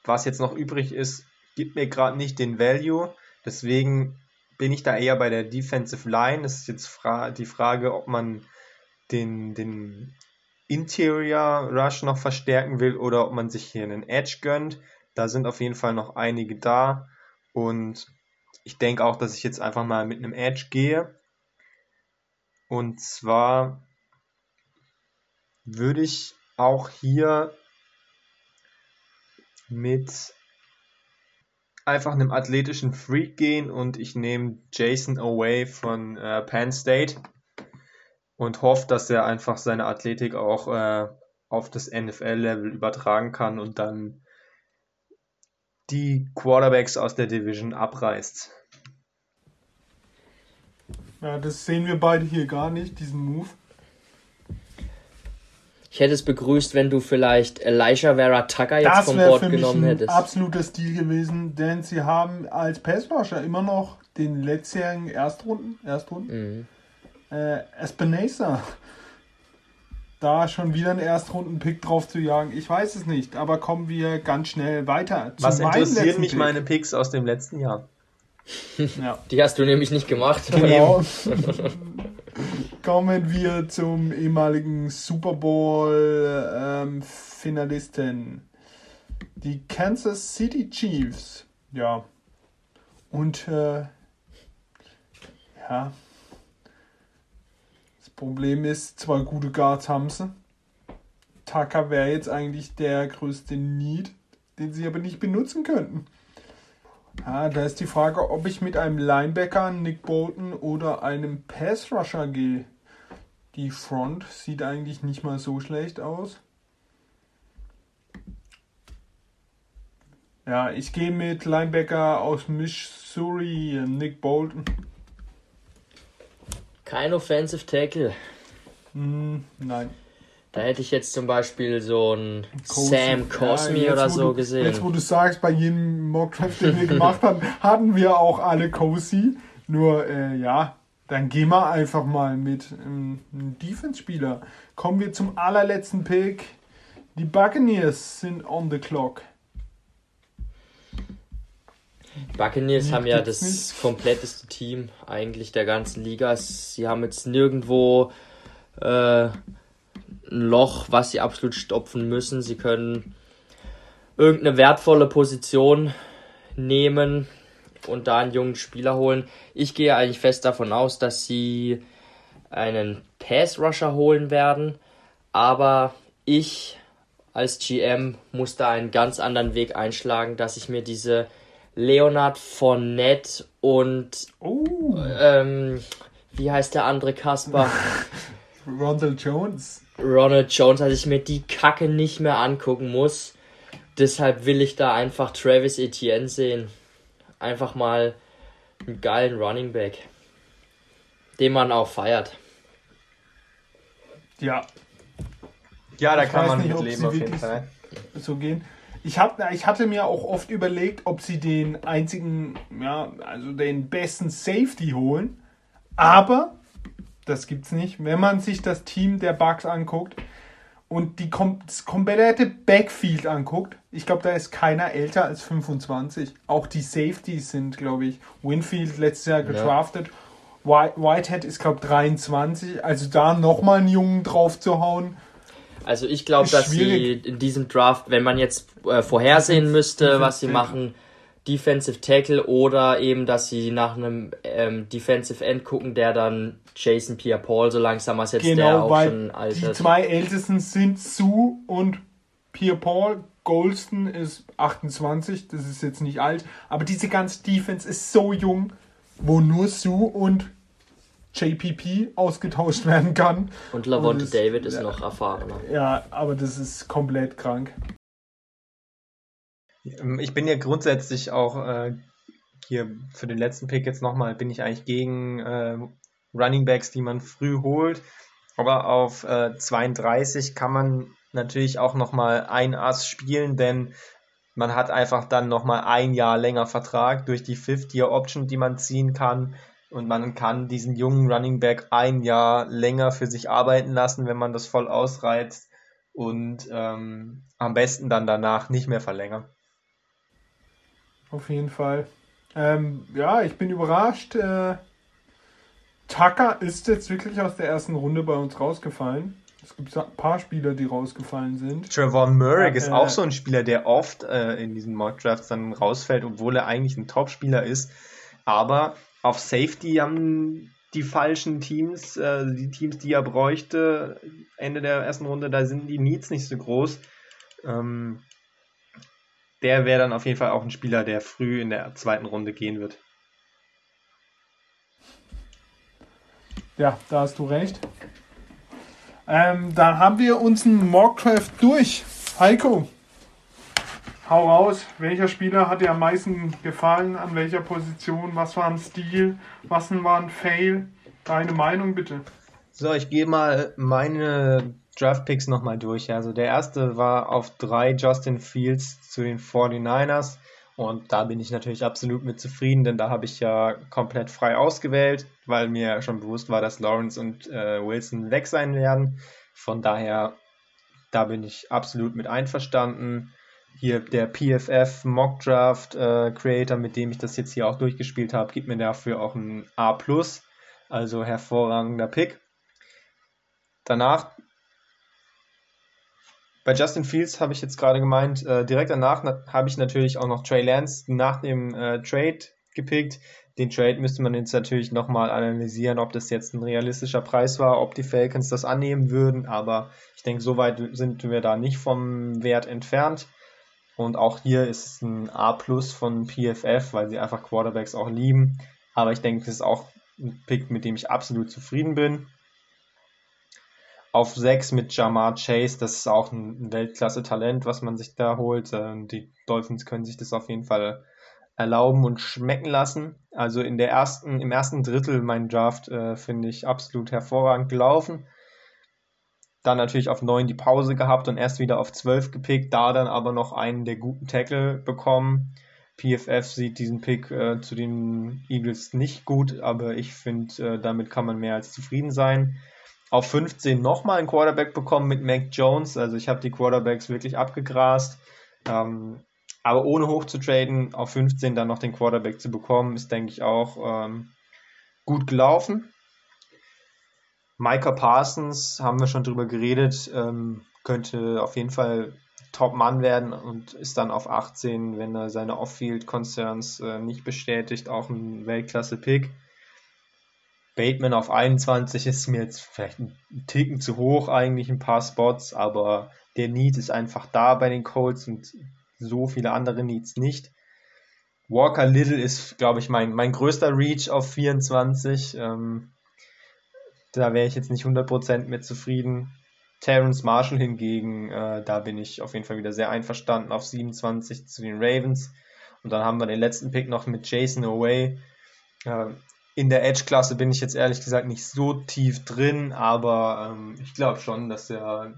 E: was jetzt noch übrig ist, gibt mir gerade nicht den Value. Deswegen bin ich da eher bei der Defensive Line. Es ist jetzt fra die Frage, ob man den, den Interior Rush noch verstärken will oder ob man sich hier einen Edge gönnt. Da sind auf jeden Fall noch einige da. Und ich denke auch, dass ich jetzt einfach mal mit einem Edge gehe. Und zwar würde ich auch hier mit einfach einem athletischen Freak gehen und ich nehme Jason Away von äh, Penn State und hoffe, dass er einfach seine Athletik auch äh, auf das NFL-Level übertragen kann und dann die Quarterbacks aus der Division abreißt.
C: Ja, das sehen wir beide hier gar nicht, diesen Move.
D: Ich hätte es begrüßt, wenn du vielleicht Elijah Vera Tucker jetzt
C: Das
D: vom
C: wäre
D: Board
C: für mich
D: genommen
C: ein
D: hättest.
C: absoluter Stil gewesen, denn sie haben als Passrusher immer noch den letztjährigen Erstrunden, Erstrunden,
D: Mhm.
C: äh, Espinosa. Da schon wieder einen Erstrunden-Pick drauf zu jagen, ich weiß es nicht, aber kommen wir ganz schnell weiter. zu
E: Was
C: letzten
E: mich
C: Pick.
E: meine Picks aus dem letzten Jahr?
C: Ja.
D: Die hast du nämlich nicht gemacht.
C: Genau. [LAUGHS] Kommen wir zum ehemaligen Super Bowl ähm, Finalisten. Die Kansas City Chiefs. Ja. Und äh, ja. Problem ist, zwei gute Guards haben sie. Tucker wäre jetzt eigentlich der größte Need, den sie aber nicht benutzen könnten. Ja, da ist die Frage, ob ich mit einem Linebacker, Nick Bolton oder einem Pass Rusher gehe. Die Front sieht eigentlich nicht mal so schlecht aus. Ja, ich gehe mit Linebacker aus Missouri, Nick Bolton.
D: Kein Offensive Tackle.
C: Hm, nein.
D: Da hätte ich jetzt zum Beispiel so einen. Sam Cosmi
C: Ja,
D: oder so
C: du,
D: gesehen.
C: Jetzt, wo du sagst, bei jedem Mockdraft, den wir gemacht haben, hatten wir auch alle Cozy. Nur, äh, ja, dann gehen wir einfach mal mit ähm, einem Defense-Spieler. Kommen wir zum allerletzten Pick. Die Buccaneers sind on the clock.
D: Buccaneers
C: Die
D: haben ja das
C: nicht.
D: kompletteste Team eigentlich der ganzen Liga. Sie haben jetzt nirgendwo äh, ein Loch, was sie absolut stopfen müssen. Sie können irgendeine wertvolle Position nehmen und da einen jungen Spieler holen. Ich gehe eigentlich fest davon aus, dass sie einen Pass-Rusher holen werden, aber ich als GM muss da einen ganz anderen Weg einschlagen, dass ich mir diese Leonard Fournette und
C: Oh,
D: ähm, wie heißt der andere Kasper? [LAUGHS]
C: Rondell Jones.
D: Ronald Jones, dass ich mir die Kacke nicht mehr angucken muss. Deshalb will ich da einfach Travis Etienne sehen. Einfach mal einen geilen Running Back. Den man auch feiert.
C: Ja,
E: Ja, da
C: Ich
E: kann man
C: nicht,
E: mit
C: ob
E: leben
C: sie
E: auf jeden Fall.
C: so gehen. Ich, hab, ich hatte mir auch oft überlegt, ob sie den einzigen, ja, also den besten Safety holen. Aber das gibt's nicht. Wenn man sich das Team der Bucks anguckt und die kom das komplette Backfield anguckt, ich glaube, da ist keiner älter als 25. Auch die Safeties sind, glaube ich, Winfield letztes Jahr gedraftet. White, Whitehead ist, glaube ich, 23. Also da nochmal einen Jungen drauf zu hauen.
D: Also ich glaube, dass sie
C: schwierig.
D: in diesem Draft, wenn man jetzt äh, vorhersehen müsste,
C: Defensive
D: was sie
C: Tackle.
D: machen, Defensive Tackle oder eben, dass sie nach einem ähm, Defensive End gucken, der dann Jason Pierre-Paul so langsam als jetzt der
C: Genau,
D: auch schon alt
C: die zwei Ältesten sind Sue und Pierre Paul. Golston ist 28, das ist jetzt nicht alt, aber diese ganze Defense ist so jung, wo nur Sue und JPP ausgetauscht werden kann.
D: Und Lavonte David ist
C: ja.
D: noch erfahrener.
C: Ja, aber das ist komplett krank.
E: Ähm, Ich bin ja grundsätzlich auch äh, hier für den letzten Pick jetzt nochmal, bin ich eigentlich gegen äh, Running Backs, die man früh holt. Aber auf äh, 32 kann man natürlich auch nochmal ein Ass spielen, denn man hat einfach dann nochmal ein Jahr länger Vertrag durch die Fifth-Year-Option, die man ziehen kann. Und man kann diesen jungen Running Back ein Jahr länger für sich arbeiten lassen, wenn man das voll ausreizt. Und ähm, am besten dann danach nicht mehr verlängern.
C: Auf jeden Fall. Ähm, ja, ich bin überrascht. Äh, Tucker ist jetzt wirklich aus der ersten Runde bei uns rausgefallen. Es gibt ein paar Spieler, die rausgefallen sind.
E: Trevor Murray
C: Ja,
E: ist
C: äh,
E: auch so ein Spieler, der oft äh, in diesen Mock Drafts dann rausfällt, obwohl er eigentlich ein Top-Spieler ist. Aber auf Safety haben die falschen Teams, äh, die Teams, die er bräuchte, Ende der ersten Runde, da sind die Needs nicht so groß. Ähm, der wäre dann auf jeden Fall auch ein Spieler, der früh in der zweiten Runde gehen wird.
C: Ja, da hast du recht. Ähm, dann haben wir unseren Mockcraft durch. Heiko, hau raus. Welcher Spieler hat dir am meisten gefallen? An welcher Position? Was war ein Stil? Was war ein Fail? Deine Meinung bitte.
E: So, ich gehe mal meine Draft-Picks nochmal durch. Also der erste war auf drei Justin Fields zu den 49ers. Und da bin ich natürlich absolut mit zufrieden, denn da habe ich ja komplett frei ausgewählt, weil mir schon bewusst war, dass Lawrence und äh, Wilson weg sein werden. Von daher, da bin ich absolut mit einverstanden. Hier der PFF Mock Draft äh, Creator, mit dem ich das jetzt hier auch durchgespielt habe, gibt mir dafür auch ein A+. Also hervorragender Pick. Danach, bei Justin Fields habe ich jetzt gerade gemeint, äh, direkt danach na- habe ich natürlich auch noch Trey Lance nach dem äh, Trade gepickt. Den Trade müsste man jetzt natürlich nochmal analysieren, ob das jetzt ein realistischer Preis war, ob die Falcons das annehmen würden, aber ich denke, so weit sind wir da nicht vom Wert entfernt. Und auch hier ist es ein A plus von PFF, weil sie einfach Quarterbacks auch lieben. Aber ich denke, das ist auch ein Pick, mit dem ich absolut zufrieden bin. Auf 6 mit Jamar Chase, das ist auch ein Weltklasse-Talent, was man sich da holt. Ähm, Die Dolphins können sich das auf jeden Fall erlauben und schmecken lassen. Also in der ersten, im ersten Drittel mein Draft äh, finde ich absolut hervorragend gelaufen. Dann natürlich auf 9 die Pause gehabt und erst wieder auf 12 gepickt, da dann aber noch einen der guten Tackle bekommen. PFF sieht diesen Pick äh, zu den Eagles nicht gut, aber ich finde, äh, damit kann man mehr als zufrieden sein. Auf 15 nochmal einen Quarterback bekommen mit Mac Jones. Also ich habe die Quarterbacks wirklich abgegrast. Ähm, aber ohne hoch zu traden, auf 15 dann noch den Quarterback zu bekommen, ist, denke ich, auch ähm, gut gelaufen. Micah Parsons, haben wir schon drüber geredet, ähm, könnte auf jeden Fall Top-Mann werden und ist dann auf 18, wenn er seine Off-Field-Concerns äh, nicht bestätigt, auch ein Weltklasse-Pick. Bateman auf 21 ist mir jetzt vielleicht ein Ticken zu hoch, eigentlich ein paar Spots, aber der Need ist einfach da bei den Colts und so viele andere Needs nicht. Walker Little ist, glaube ich, mein, mein größter Reach auf 24. Ähm, da wäre ich jetzt nicht 100% mit zufrieden. Terrence Marshall hingegen, äh, da bin ich auf jeden Fall wieder sehr einverstanden auf 27 zu den Ravens. Und dann haben wir den letzten Pick noch mit Jason Away. Äh, in der Edge-Klasse bin ich jetzt ehrlich gesagt nicht so tief drin, aber ähm, ich glaube schon, dass er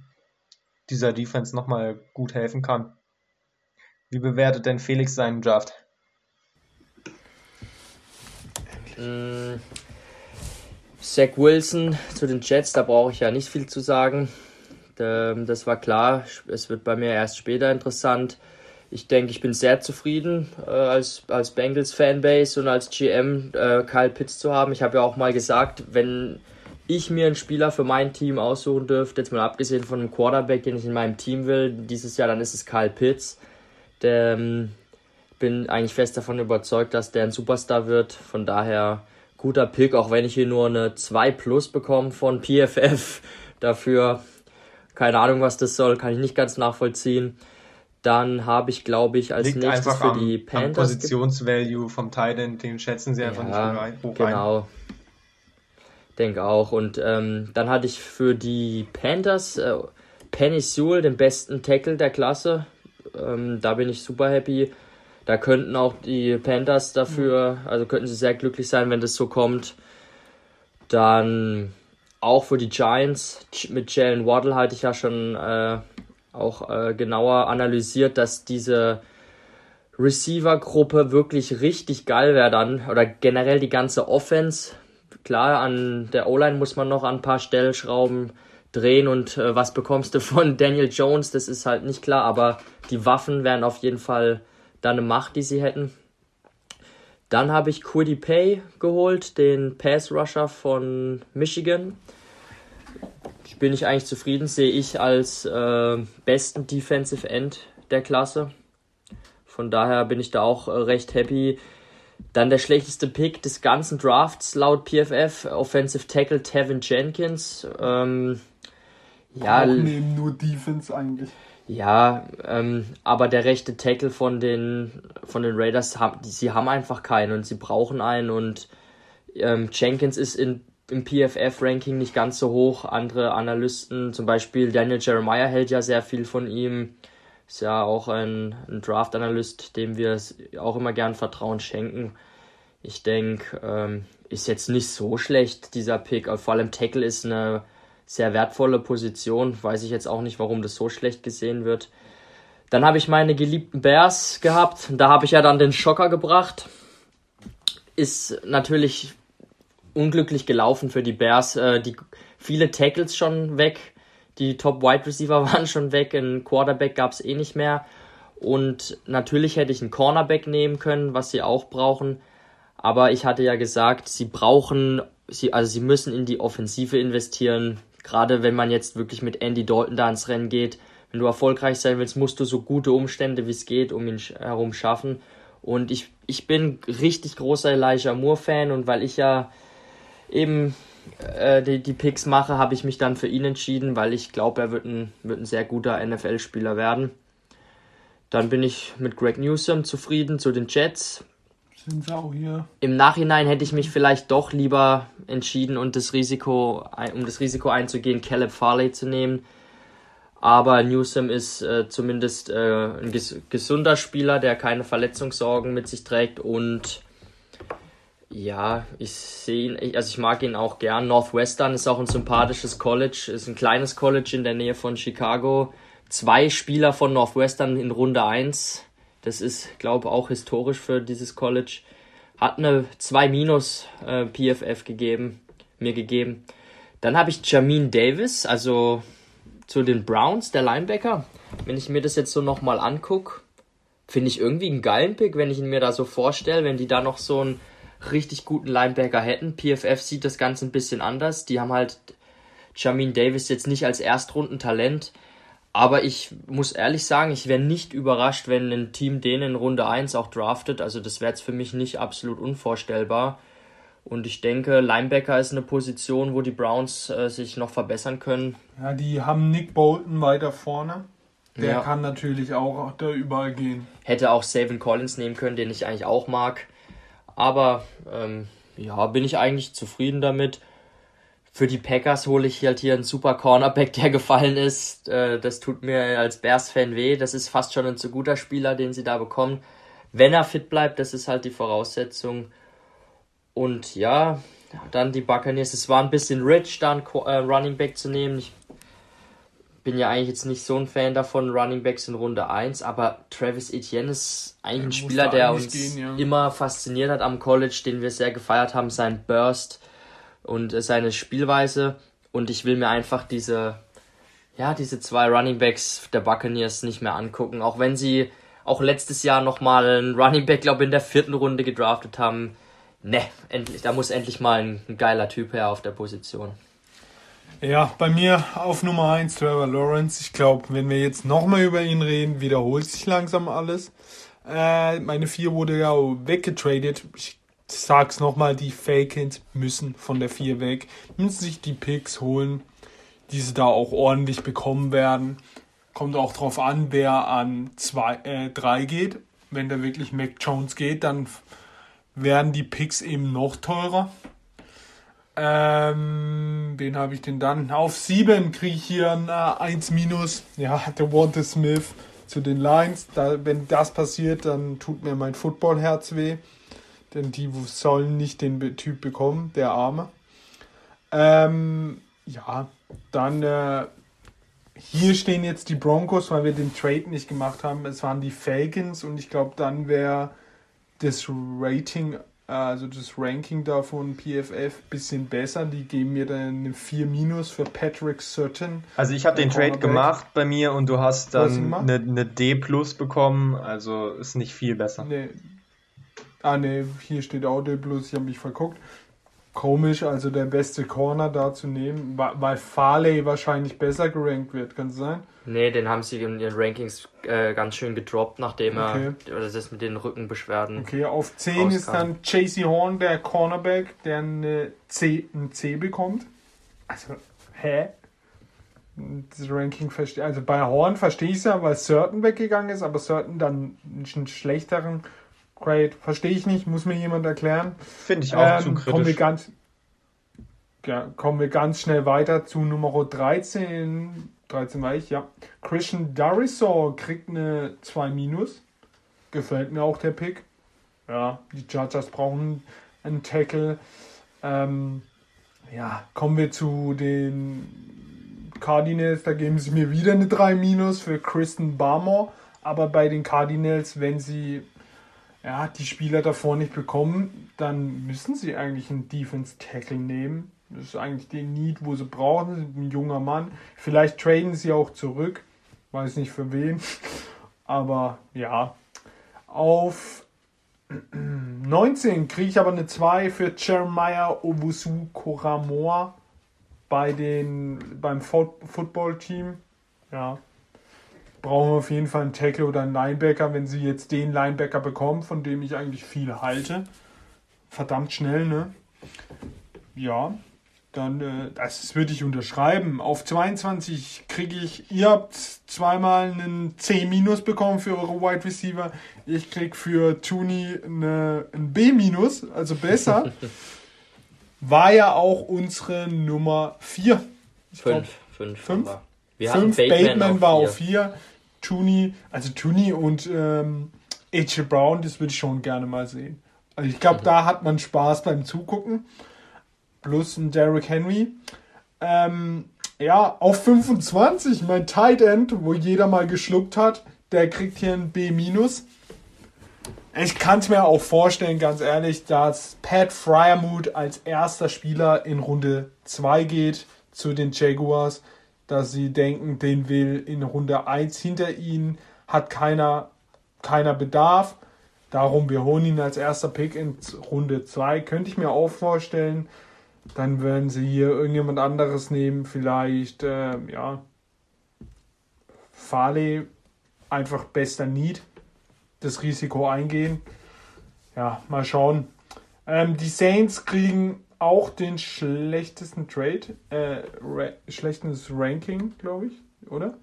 E: dieser Defense nochmal gut helfen kann. Wie bewertet denn Felix seinen Draft?
D: Mm, Zach Wilson zu den Jets, da brauche ich ja nicht viel zu sagen. Ähm, Das war klar. Es wird bei mir erst später interessant. Ich denke, ich bin sehr zufrieden äh, als, als Bengals Fanbase und als GM äh, Kyle Pitts zu haben. Ich habe ja auch mal gesagt, wenn ich mir einen Spieler für mein Team aussuchen dürfte, jetzt mal abgesehen von einem Quarterback, den ich in meinem Team will, dieses Jahr, dann ist es Kyle Pitts. Der, ähm, bin eigentlich fest davon überzeugt, dass der ein Superstar wird. Von daher guter Pick, auch wenn ich hier nur eine 2 Plus bekomme von PFF. [LAUGHS] Dafür, keine Ahnung, was das soll, kann ich nicht ganz nachvollziehen. Dann habe ich, glaube ich, als
E: Liegt
D: nächstes für
E: am,
D: die
E: am
D: Panthers. ge-
E: Positionsvalue vom Titan, den schätzen sie einfach
D: ja,
E: nicht hoch ein.
D: genau. Denke auch. Und ähm, dann hatte ich für die Panthers äh, Penny Sewell, den besten Tackle der Klasse. Ähm, da bin ich super happy. Da könnten auch die Panthers dafür, also könnten sie sehr glücklich sein, wenn das so kommt. Dann auch für die Giants mit Jalen Waddle hatte ich ja schon äh, auch äh, genauer analysiert, dass diese Receiver-Gruppe wirklich richtig geil wäre dann. Oder generell die ganze Offense. Klar, an der O-Line muss man noch an ein paar Stellschrauben drehen und äh, was bekommst du von [LAUGHS] Daniel Jones, das ist halt nicht klar, aber die Waffen wären auf jeden Fall dann eine Macht, die sie hätten. Dann habe ich Quiddy Pay geholt, den Pass Rusher von Michigan. Bin ich eigentlich zufrieden, sehe ich als äh, besten Defensive End der Klasse. Von daher bin ich da auch äh, recht happy. Dann der schlechteste Pick des ganzen Drafts laut PFF, Offensive Tackle Tevin Jenkins. Ähm, ja,
C: neben nur Defense eigentlich.
D: Ja, ähm, aber der rechte Tackle von den, von den Raiders, sie haben einfach keinen und sie brauchen einen und ähm, Jenkins ist in, im PFF-Ranking nicht ganz so hoch. Andere Analysten, zum Beispiel Daniel Jeremiah hält ja sehr viel von ihm. Ist ja auch ein, ein Draft-Analyst, dem wir auch immer gern Vertrauen schenken. Ich denke, ähm, ist jetzt nicht so schlecht, dieser Pick. Vor allem Tackle ist eine sehr wertvolle Position. Weiß ich jetzt auch nicht, warum das so schlecht gesehen wird. Dann habe ich meine geliebten Bears gehabt. Da habe ich ja dann den Schocker gebracht. Ist natürlich unglücklich gelaufen für die Bears. Äh, die viele Tackles schon weg. Die Top Wide Receiver [LAUGHS] waren schon weg. Ein Quarterback gab es eh nicht mehr. Und natürlich hätte ich einen Cornerback nehmen können, was sie auch brauchen. Aber ich hatte ja gesagt, sie brauchen, sie, also sie müssen in die Offensive investieren. Gerade wenn man jetzt wirklich mit Andy Dalton da ins Rennen geht. Wenn du erfolgreich sein willst, musst du so gute Umstände wie es geht um ihn herum schaffen. Und ich, ich bin richtig großer Elijah Moore-Fan und weil ich ja eben äh, die, die Picks mache, habe ich mich dann für ihn entschieden, weil ich glaube, er wird ein, wird ein sehr guter NFL-Spieler werden. Dann bin ich mit Greg Newsom zufrieden zu den Jets.
C: Sind sie auch hier?
D: Im Nachhinein hätte ich mich vielleicht doch lieber entschieden und das Risiko, um das Risiko einzugehen, Caleb Farley zu nehmen. Aber Newsom ist äh, zumindest äh, ein ges gesunder Spieler, der keine Verletzungssorgen mit sich trägt und ja, ich sehe ihn, also ich mag ihn auch gern. Northwestern ist auch ein sympathisches College, ist ein kleines College in der Nähe von Chicago. Zwei Spieler von Northwestern in Runde 1. Das ist, glaube auch historisch für dieses College. Hat eine 2 minus äh, PFF gegeben, mir gegeben. Dann habe ich Jamin Davis, also zu den Browns, der Linebacker. Wenn ich mir das jetzt so nochmal angucke, finde ich irgendwie einen geilen Pick, wenn ich ihn mir da so vorstelle, wenn die da noch so einen richtig guten Linebacker hätten. PFF sieht das Ganze ein bisschen anders. Die haben halt Jamin Davis jetzt nicht als Erstrundentalent. Aber ich muss ehrlich sagen, ich wäre nicht überrascht, wenn ein Team den in Runde 1 auch draftet. Also das wäre jetzt für mich nicht absolut unvorstellbar. Und ich denke, Linebacker ist eine Position, wo die Browns äh, sich noch verbessern können.
C: Ja, die haben Nick Bolton weiter vorne. Der
D: Ja.
C: kann natürlich auch da überall gehen.
D: Hätte auch Savin Collins nehmen können, den ich eigentlich auch mag. Aber ähm, ja, bin ich eigentlich zufrieden damit. Für die Packers hole ich halt hier einen super Cornerback, der gefallen ist. Äh, das tut mir als Bears-Fan weh. Das ist fast schon ein zu guter Spieler, den sie da bekommen. Wenn er fit bleibt, das ist halt die Voraussetzung. Und ja, dann die Buccaneers. Es war ein bisschen rich, da einen äh, Running Back zu nehmen. Ich bin ja eigentlich jetzt nicht so ein Fan davon, Running Backs in Runde 1, aber Travis Etienne ist eigentlich ein Spieler, der uns
C: gehen, ja.
D: immer fasziniert hat am College, den wir sehr gefeiert haben, sein Burst und äh, seine Spielweise. Und ich will mir einfach diese, ja, diese zwei Running Backs der Buccaneers nicht mehr angucken, auch wenn sie auch letztes Jahr nochmal einen Running Back, glaube ich, in der vierten Runde gedraftet haben. Ne, endlich, da muss endlich mal ein, ein geiler Typ her auf der Position.
C: Ja, bei mir auf Nummer 1 Trevor Lawrence. Ich glaube, wenn wir jetzt nochmal über ihn reden, wiederholt sich langsam alles. Äh, meine 4 wurde ja weggetradet. Ich sag's nochmal, die Falcons müssen von der 4 weg. Müssen sich die Picks holen, die sie da auch ordentlich bekommen werden. Kommt auch drauf an, wer an 2, äh, 3 geht. Wenn da wirklich Mac Jones geht, dann werden die Picks eben noch teurer. Ähm, wen habe ich denn dann? Auf 7 kriege ich hier ein äh, 1 minus. Ja, [LAUGHS] der Walter Smith zu den Lions. Da, wenn das passiert, dann tut mir mein Footballherz weh. Denn die sollen nicht den Typ bekommen, der Arme. Ähm, ja, dann äh, hier stehen jetzt die Broncos, weil wir den Trade nicht gemacht haben. Es waren die Falcons und ich glaube, dann wäre das Rating, also das Ranking da von PFF ein bisschen besser. Die geben mir dann eine 4 Minus für Patrick Sutton.
E: Also ich habe den Trade gemacht bei mir und du hast dann eine, eine, D Plus bekommen, also ist nicht viel besser.
C: Nee. Ah ne, hier steht auch D Plus, ich habe mich verguckt komisch, also der beste Corner da zu nehmen, weil Farley wahrscheinlich besser gerankt wird, kann es sein?
D: Nee, den haben sie in ihren Rankings äh, ganz schön gedroppt, nachdem okay. er das ist mit den Rückenbeschwerden.
C: Okay, auf 10 rauskam. ist dann Chasey Horn, der Cornerback, der eine C, ein C bekommt. Also, hä? Das Ranking verstehe Also bei Horn verstehe ich es ja, weil Certain weggegangen ist, aber Certain dann einen schlechteren Great, verstehe ich nicht, muss mir jemand erklären.
E: Finde ich auch ähm, zu kritisch.
C: Kommen wir, ganz, ja, kommen wir ganz schnell weiter zu Nummer 13. 13 war ich, ja. Christian Darisor kriegt eine 2 Minus. Gefällt mir auch der Pick. Ja, die Chargers brauchen einen Tackle. Ähm, ja, kommen wir zu den Cardinals. Da geben sie mir wieder eine 3 Minus für Kristen Barmore. Aber bei den Cardinals, wenn sie ja, die Spieler davor nicht bekommen, dann müssen sie eigentlich einen Defense Tackle nehmen. Das ist eigentlich den Need, wo sie brauchen. Ein junger Mann. Vielleicht traden sie auch zurück. Weiß nicht für wen. Aber ja. Auf 19 kriege ich aber eine 2 für Jeremiah Obusu Koramoa bei den, beim Football-Team. Ja, brauchen wir auf jeden Fall einen Tackle oder einen Linebacker, wenn sie jetzt den Linebacker bekommen, von dem ich eigentlich viel halte. Verdammt schnell, ne? Ja, dann, äh, das würde ich unterschreiben. Auf 22 kriege ich, ihr habt zweimal einen C- bekommen für eure Wide Receiver. Ich kriege für Tooney eine, ein B-, also besser. [LAUGHS] War ja auch unsere Nummer 4.
D: 5. 5.
C: 5. Wir Fünf, Bateman, Bateman war auf 4. Tooney, also Tooney und ähm, AJ Brown, das würde ich schon gerne mal sehen. Also ich glaube, mhm. da hat man Spaß beim Zugucken. Plus ein Derrick Henry. Ähm, ja, auf 25, mein Tight End, wo jeder mal geschluckt hat, der kriegt hier ein B-. Ich kann es mir auch vorstellen, ganz ehrlich, dass Pat Fryermuth als erster Spieler in Runde 2 geht zu den Jaguars dass sie denken, den will in Runde 1 hinter ihnen, hat keiner, keiner Bedarf. Darum, wir holen ihn als erster Pick in Runde 2. Könnte ich mir auch vorstellen. Dann werden sie hier irgendjemand anderes nehmen. Vielleicht, äh, ja, Farley, einfach bester Need. Das Risiko eingehen. Ja, mal schauen. Ähm, die Saints kriegen auch den schlechtesten Trade, äh, ra schlechtes Ranking, glaube ich, oder?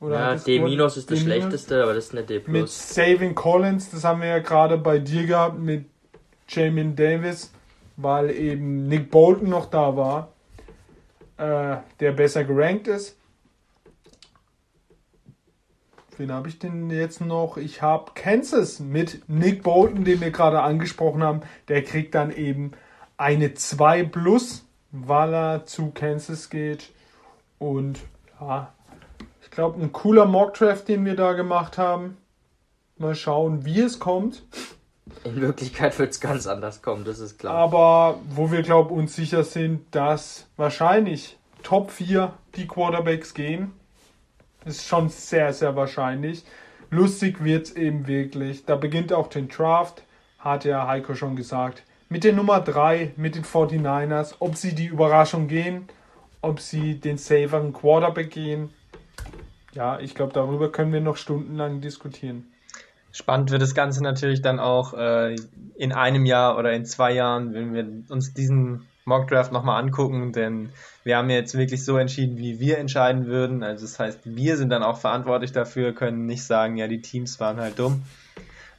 D: oder ja, D- minus ist das D schlechteste, aber das ist eine D+.
C: Mit Saving Collins, das haben wir ja gerade bei dir gehabt, mit Jamin Davis, weil eben Nick Bolton noch da war, äh, der besser gerankt ist. Wen habe ich denn jetzt noch? Ich habe Kansas mit Nick Bolton, den wir gerade angesprochen haben. Der kriegt dann eben eine 2 plus, weil er zu Kansas geht. Und ja, ich glaube, ein cooler Mockdraft, den wir da gemacht haben. Mal schauen, wie es kommt.
D: In Wirklichkeit wird es ganz anders kommen, das ist klar.
C: Aber wo wir, glaube ich, uns sicher sind, dass wahrscheinlich Top 4 die Quarterbacks gehen. Ist schon sehr, sehr wahrscheinlich. Lustig wird es eben wirklich. Da beginnt auch den Draft, hat ja Heiko schon gesagt mit der Nummer 3, mit den 49ers, ob sie die Überraschung gehen, ob sie den saveren Quarterback gehen. Ja, ich glaube, darüber können wir noch stundenlang diskutieren.
E: Spannend wird das Ganze natürlich dann auch äh, in einem Jahr oder in zwei Jahren, wenn wir uns diesen Mockdraft nochmal angucken, denn wir haben jetzt wirklich so entschieden, wie wir entscheiden würden. Also das heißt, wir sind dann auch verantwortlich dafür, können nicht sagen, ja, die Teams waren halt dumm.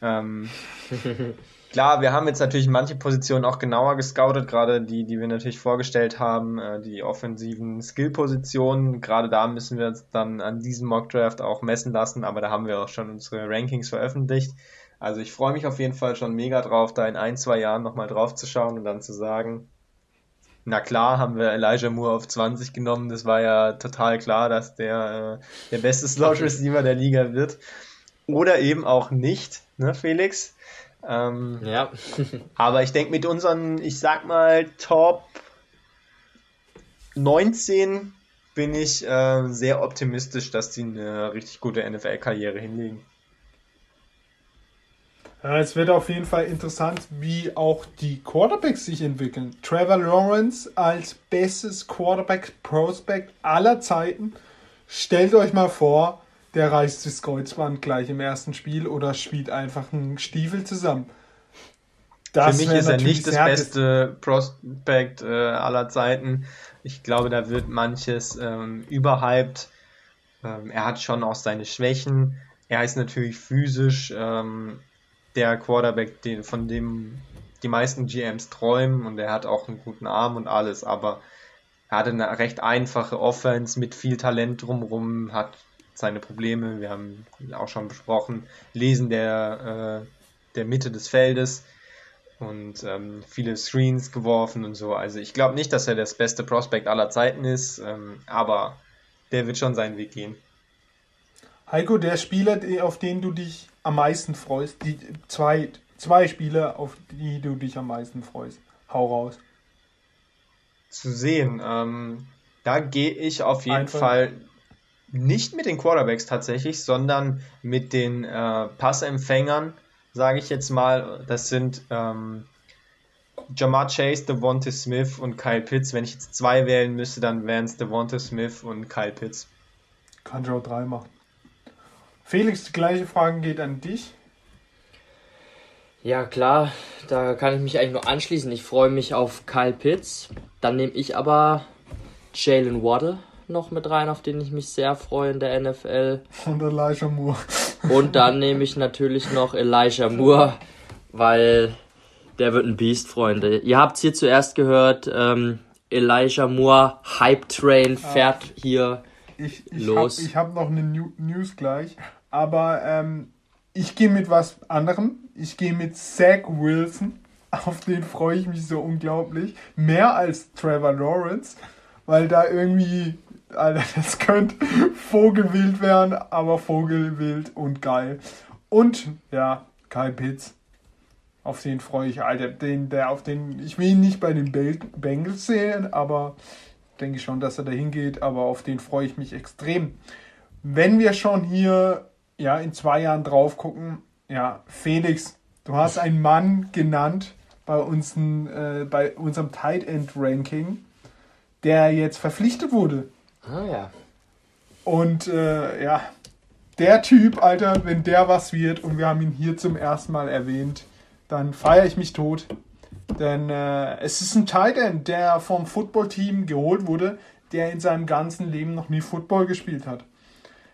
E: Ähm, [LAUGHS] klar, wir haben jetzt natürlich manche Positionen auch genauer gescoutet, gerade die, die wir natürlich vorgestellt haben, äh, die offensiven Skill-Positionen. Gerade da müssen wir uns dann an diesem Mockdraft auch messen lassen, aber da haben wir auch schon unsere Rankings veröffentlicht. Also ich freue mich auf jeden Fall schon mega drauf, da in ein, zwei Jahren nochmal drauf zu schauen und dann zu sagen, na klar, haben wir Elijah Moore auf 20 genommen. Das war ja total klar, dass der äh, der beste Slot Receiver der Liga wird. Oder eben auch nicht, ne, Felix? Ähm,
D: Ja. [LAUGHS]
E: aber ich denke, mit unseren, ich sag mal, Top 19 bin ich äh, sehr optimistisch, dass die eine richtig gute NFL-Karriere hinlegen.
C: Ja, es wird auf jeden Fall interessant, wie auch die Quarterbacks sich entwickeln. Trevor Lawrence als bestes Quarterback-Prospect aller Zeiten. Stellt euch mal vor, der reißt das Kreuzband gleich im ersten Spiel oder spielt einfach einen Stiefel zusammen. Das
E: Für mich ist er nicht das beste Prospect äh, aller Zeiten. Ich glaube, da wird manches ähm, überhyped. Ähm, er hat schon auch seine Schwächen. Er ist natürlich physisch ähm, der Quarterback, den, von dem die meisten GMs träumen und er hat auch einen guten Arm und alles, aber er hatte eine recht einfache Offense mit viel Talent drumherum, hat seine Probleme, wir haben auch schon besprochen, Lesen der, äh, der Mitte des Feldes und ähm, viele Screens geworfen und so. Also ich glaube nicht, dass er das beste Prospect aller Zeiten ist, ähm, aber der wird schon seinen Weg gehen.
C: Heiko, der Spieler, auf den du dich am meisten freust, die zwei, zwei Spieler, auf die du dich am meisten freust. Hau raus.
E: Zu sehen, ähm, da gehe ich auf jeden
C: Einfach-
E: Fall nicht mit den Quarterbacks tatsächlich, sondern mit den äh, Passempfängern, sage ich jetzt mal. Das sind ähm, Jamar Chase, Devonta Smith und Kyle Pitts. Wenn ich jetzt zwei wählen müsste, dann wären es Devonta Smith und Kyle Pitts.
C: Kann ich auch drei machen. Felix, die gleiche Frage geht an dich.
D: Ja, klar, da kann ich mich eigentlich nur anschließen. Ich freue mich auf Kyle Pitts. Dann nehme ich aber Jalen Waddle noch mit rein, auf den ich mich sehr freue in der NFL.
C: Und Elijah Moore.
D: Und dann nehme ich natürlich noch Elijah Moore, weil der wird ein Biest, Freunde. Ihr habt es hier zuerst gehört. Ähm, Elijah Moore, Hype Train, fährt hier.
C: Ich, ich
D: Los.
C: habe ich hab noch eine New News gleich, aber ähm, ich gehe mit was anderem. Ich gehe mit Zach Wilson. Auf den freue ich mich so unglaublich. Mehr als Trevor Lawrence, weil da irgendwie, Alter, das könnte Vogelwild werden, aber Vogelwild und geil. Und ja, Kyle Pitts. Auf den freue ich, Alter. Den, der auf den, ich will ihn nicht bei den Bengals sehen, aber denke schon, dass er dahin geht, aber auf den freue ich mich extrem. Wenn wir schon hier ja in zwei Jahren drauf gucken, ja, Felix, du hast einen Mann genannt bei, uns, äh, bei unserem Tight End Ranking, der jetzt verpflichtet wurde.
D: Ah ja.
C: Und äh, ja, der Typ, Alter, wenn der was wird und wir haben ihn hier zum ersten Mal erwähnt, dann feiere ich mich tot. Denn äh, es ist ein Tight End, der vom Footballteam geholt wurde, der in seinem ganzen Leben noch nie Football gespielt hat.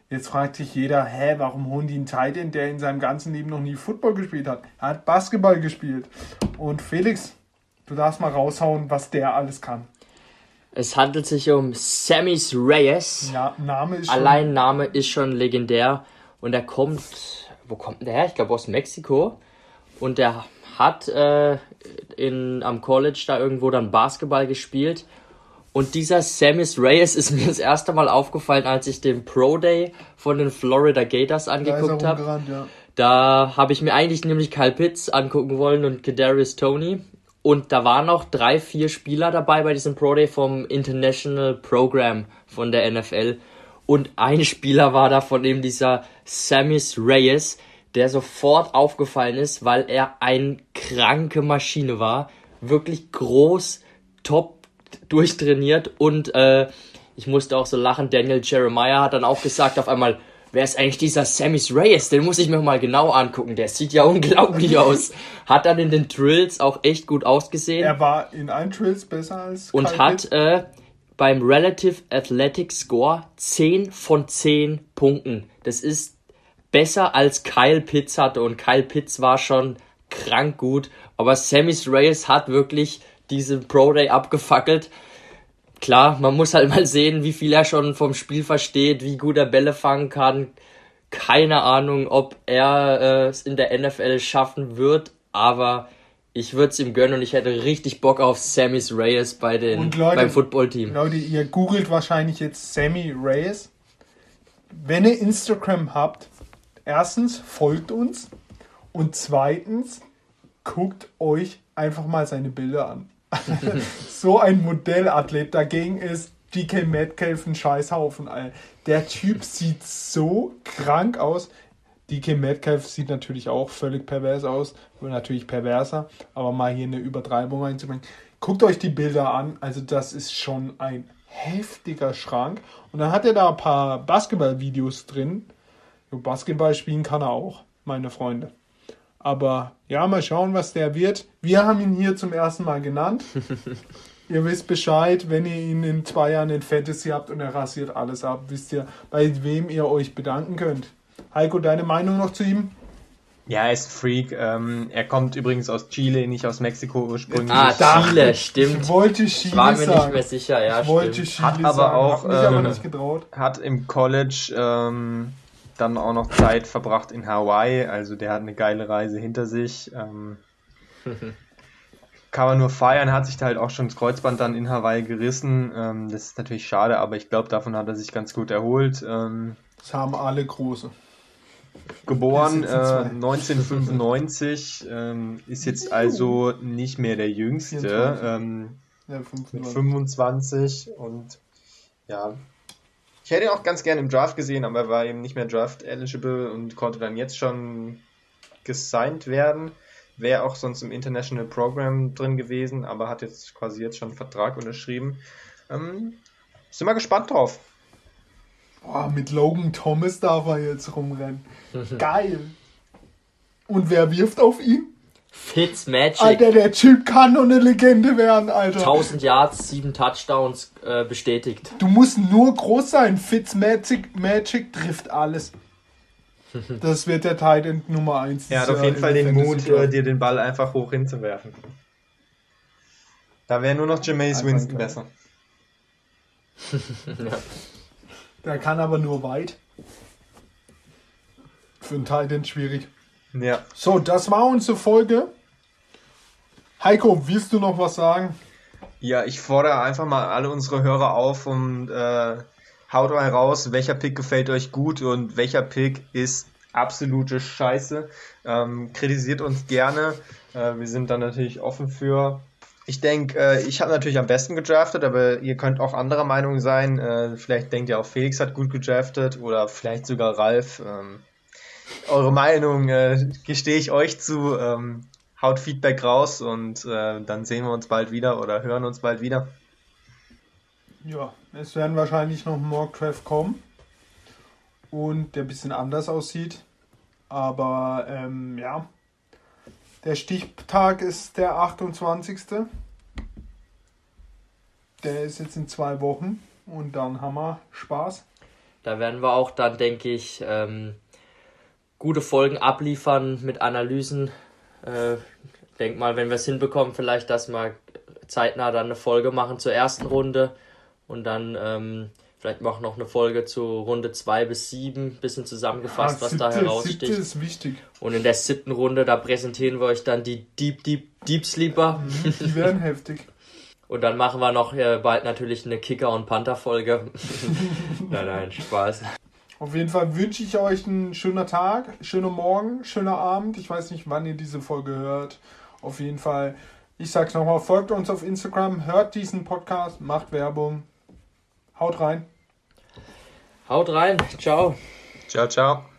C: Jetzt fragt sich jeder, hä, warum holen die einen Tight End, der in seinem ganzen Leben noch nie Football gespielt hat? Er hat Basketball gespielt. Und Felix, du darfst mal raushauen, was der alles kann.
D: Es handelt sich um Sammys Reyes.
C: Ja, Name ist schon-
D: Allein Name ist schon legendär. Und er kommt, wo kommt denn der her? Ich glaube aus Mexiko. Und der hat äh, in, am College da irgendwo dann Basketball gespielt. Und dieser Samis Reyes [LAUGHS] ist mir das erste Mal aufgefallen, als ich den Pro Day von den Florida Gators
C: Da
D: angeguckt habe.
C: rumgerannt, ja.
D: Da habe ich mir eigentlich nämlich Kyle Pitts angucken wollen und Kadarius Tony. Und da waren noch drei, vier Spieler dabei bei diesem Pro Day vom International Program von der NFL. Und ein Spieler war da von eben dieser Samis Reyes, der sofort aufgefallen ist, weil er eine kranke Maschine war. Wirklich groß, top durchtrainiert und äh, ich musste auch so lachen. Daniel Jeremiah hat dann auch gesagt auf einmal, wer ist eigentlich dieser Samis Reyes? Den muss ich mir mal genau angucken. Der sieht ja [LAUGHS] unglaublich aus. Hat dann in den Drills auch echt gut ausgesehen.
C: Er war in allen Drills besser als
D: und
C: Kyle
D: hat äh, beim Relative Athletic Score 10 von 10 Punkten. Das ist besser als Kyle Pitts hatte und Kyle Pitts war schon krank gut, aber Samis Reyes hat wirklich diesen Pro Day abgefackelt. Klar, man muss halt mal sehen, wie viel er schon vom Spiel versteht, wie gut er Bälle fangen kann. Keine Ahnung, ob er äh, es in der NFL schaffen wird, aber ich würde es ihm gönnen und ich hätte richtig Bock auf Samis Reyes bei den,
C: Leute-
D: beim Footballteam.
C: Leute, ihr googelt wahrscheinlich jetzt Sammy Reyes. Wenn ihr Instagram habt, erstens folgt uns und zweitens guckt euch einfach mal seine Bilder an. [LAUGHS] so ein Modellathlet dagegen ist DK Metcalf ein Scheißhaufen. Der Typ sieht so krank aus. DK Metcalf sieht natürlich auch völlig pervers aus, natürlich perverser, aber mal hier eine Übertreibung reinzubringen. Guckt euch die Bilder an, also das ist schon ein heftiger Schrank. Und dann hat er da ein paar Basketball-Videos drin. Basketball spielen kann er auch, meine Freunde. Aber ja, mal schauen, was der wird. Wir haben ihn hier zum ersten Mal genannt. [LAUGHS] ihr wisst Bescheid, wenn ihr ihn in zwei Jahren in Fantasy habt und er rasiert alles ab, wisst ihr, bei wem ihr euch bedanken könnt. Heiko, deine Meinung noch zu ihm?
E: Ja, er ist ein Freak. Ähm, er kommt übrigens aus Chile, nicht aus Mexiko ursprünglich.
D: Ah,
C: dachte-
D: Chile,
C: Ich
D: stimmt.
C: wollte Chile
D: War mir nicht
C: sagen.
D: mehr sicher, ja,
C: ich wollte
D: stimmt.
C: Chile
E: Hat aber
C: sagen,
E: auch,
C: hab mich aber
E: ähm,
C: nicht getraut.
E: Hat im College ähm, dann auch noch Zeit verbracht in Hawaii. Also der hat eine geile Reise hinter sich. Ähm, [LAUGHS] kann man nur feiern, hat sich da halt auch schon das Kreuzband dann in Hawaii gerissen. Ähm, das ist natürlich schade, aber ich glaube, davon hat er sich ganz gut erholt. Ähm,
C: Das haben alle große.
E: Geboren äh,
C: sitzen zwei.
E: 1995, ähm, ist jetzt also nicht mehr der Jüngste,
C: 24.
E: ähm,
C: Ja,
E: mit
C: 25.
E: 25 und ja, ich hätte ihn auch ganz gerne im Draft gesehen, aber er war eben nicht mehr Draft eligible und konnte dann jetzt schon gesigned werden. Wäre auch sonst im International Program drin gewesen, aber hat jetzt quasi jetzt schon einen Vertrag unterschrieben. Ähm, sind wir gespannt drauf.
C: Boah, mit Logan Thomas darf er jetzt rumrennen. [LAUGHS] Geil. Und wer wirft auf ihn?
D: Fitzmagic.
C: Alter, der Typ kann nur eine Legende werden, Alter.
D: 1000 Yards, 7 Touchdowns äh, bestätigt.
C: Du musst nur groß sein. Fitzmagic Magic trifft alles. [LAUGHS] Das wird der Titan Nummer 1.
E: Er hat auf jeden Fall den Mut, äh, dir den Ball einfach hoch hinzuwerfen. Da wäre nur noch Jameis Winston besser. [LAUGHS] [LAUGHS]
C: Der kann aber nur weit. Für einen Titan schwierig.
E: Ja.
C: So, das war unsere Folge. Heiko, willst du noch was sagen?
E: Ja, ich fordere einfach mal alle unsere Hörer auf und äh, haut mal raus, welcher Pick gefällt euch gut und welcher Pick ist absolute Scheiße. Ähm, kritisiert uns gerne. Äh, wir sind dann natürlich offen für. Ich denke, äh, ich habe natürlich am besten gedraftet, aber ihr könnt auch anderer Meinung sein. Äh, vielleicht denkt ihr auch, Felix hat gut gedraftet oder vielleicht sogar Ralf. Ähm, eure Meinung äh, gestehe ich euch zu. Ähm, haut Feedback raus und äh, dann sehen wir uns bald wieder oder hören uns bald wieder.
C: Ja, es werden wahrscheinlich noch Mock Draft kommen. Und der ein bisschen anders aussieht. Aber ähm, ja. Der Stichtag ist der 28. Der ist jetzt in zwei Wochen. Und dann haben wir Spaß.
D: Da werden wir auch dann, denke ich, ähm, gute Folgen abliefern mit Analysen. Äh, denk mal, wenn wir es hinbekommen, vielleicht, dass wir zeitnah dann eine Folge machen zur ersten Runde und dann ähm, vielleicht auch noch eine Folge zu Runde 2 bis 7, bisschen zusammengefasst,
C: Ah,
D: was da
C: siebte-
D: heraussticht.
C: siebte ist wichtig.
D: Und in der siebten Runde, da präsentieren wir euch dann die Deep, Deep, Deep Sleeper.
C: Die werden heftig. [LAUGHS]
D: Und dann machen wir noch bald natürlich eine Kicker- und Panther-Folge. [LAUGHS] nein, nein, Spaß.
C: Auf jeden Fall wünsche ich euch einen schönen Tag, schönen Morgen, schöner Abend. Ich weiß nicht, wann ihr diese Folge hört. Auf jeden Fall, ich sag's nochmal, folgt uns auf Instagram, hört diesen Podcast, macht Werbung. Haut rein.
D: Haut rein, ciao.
E: Ciao, ciao.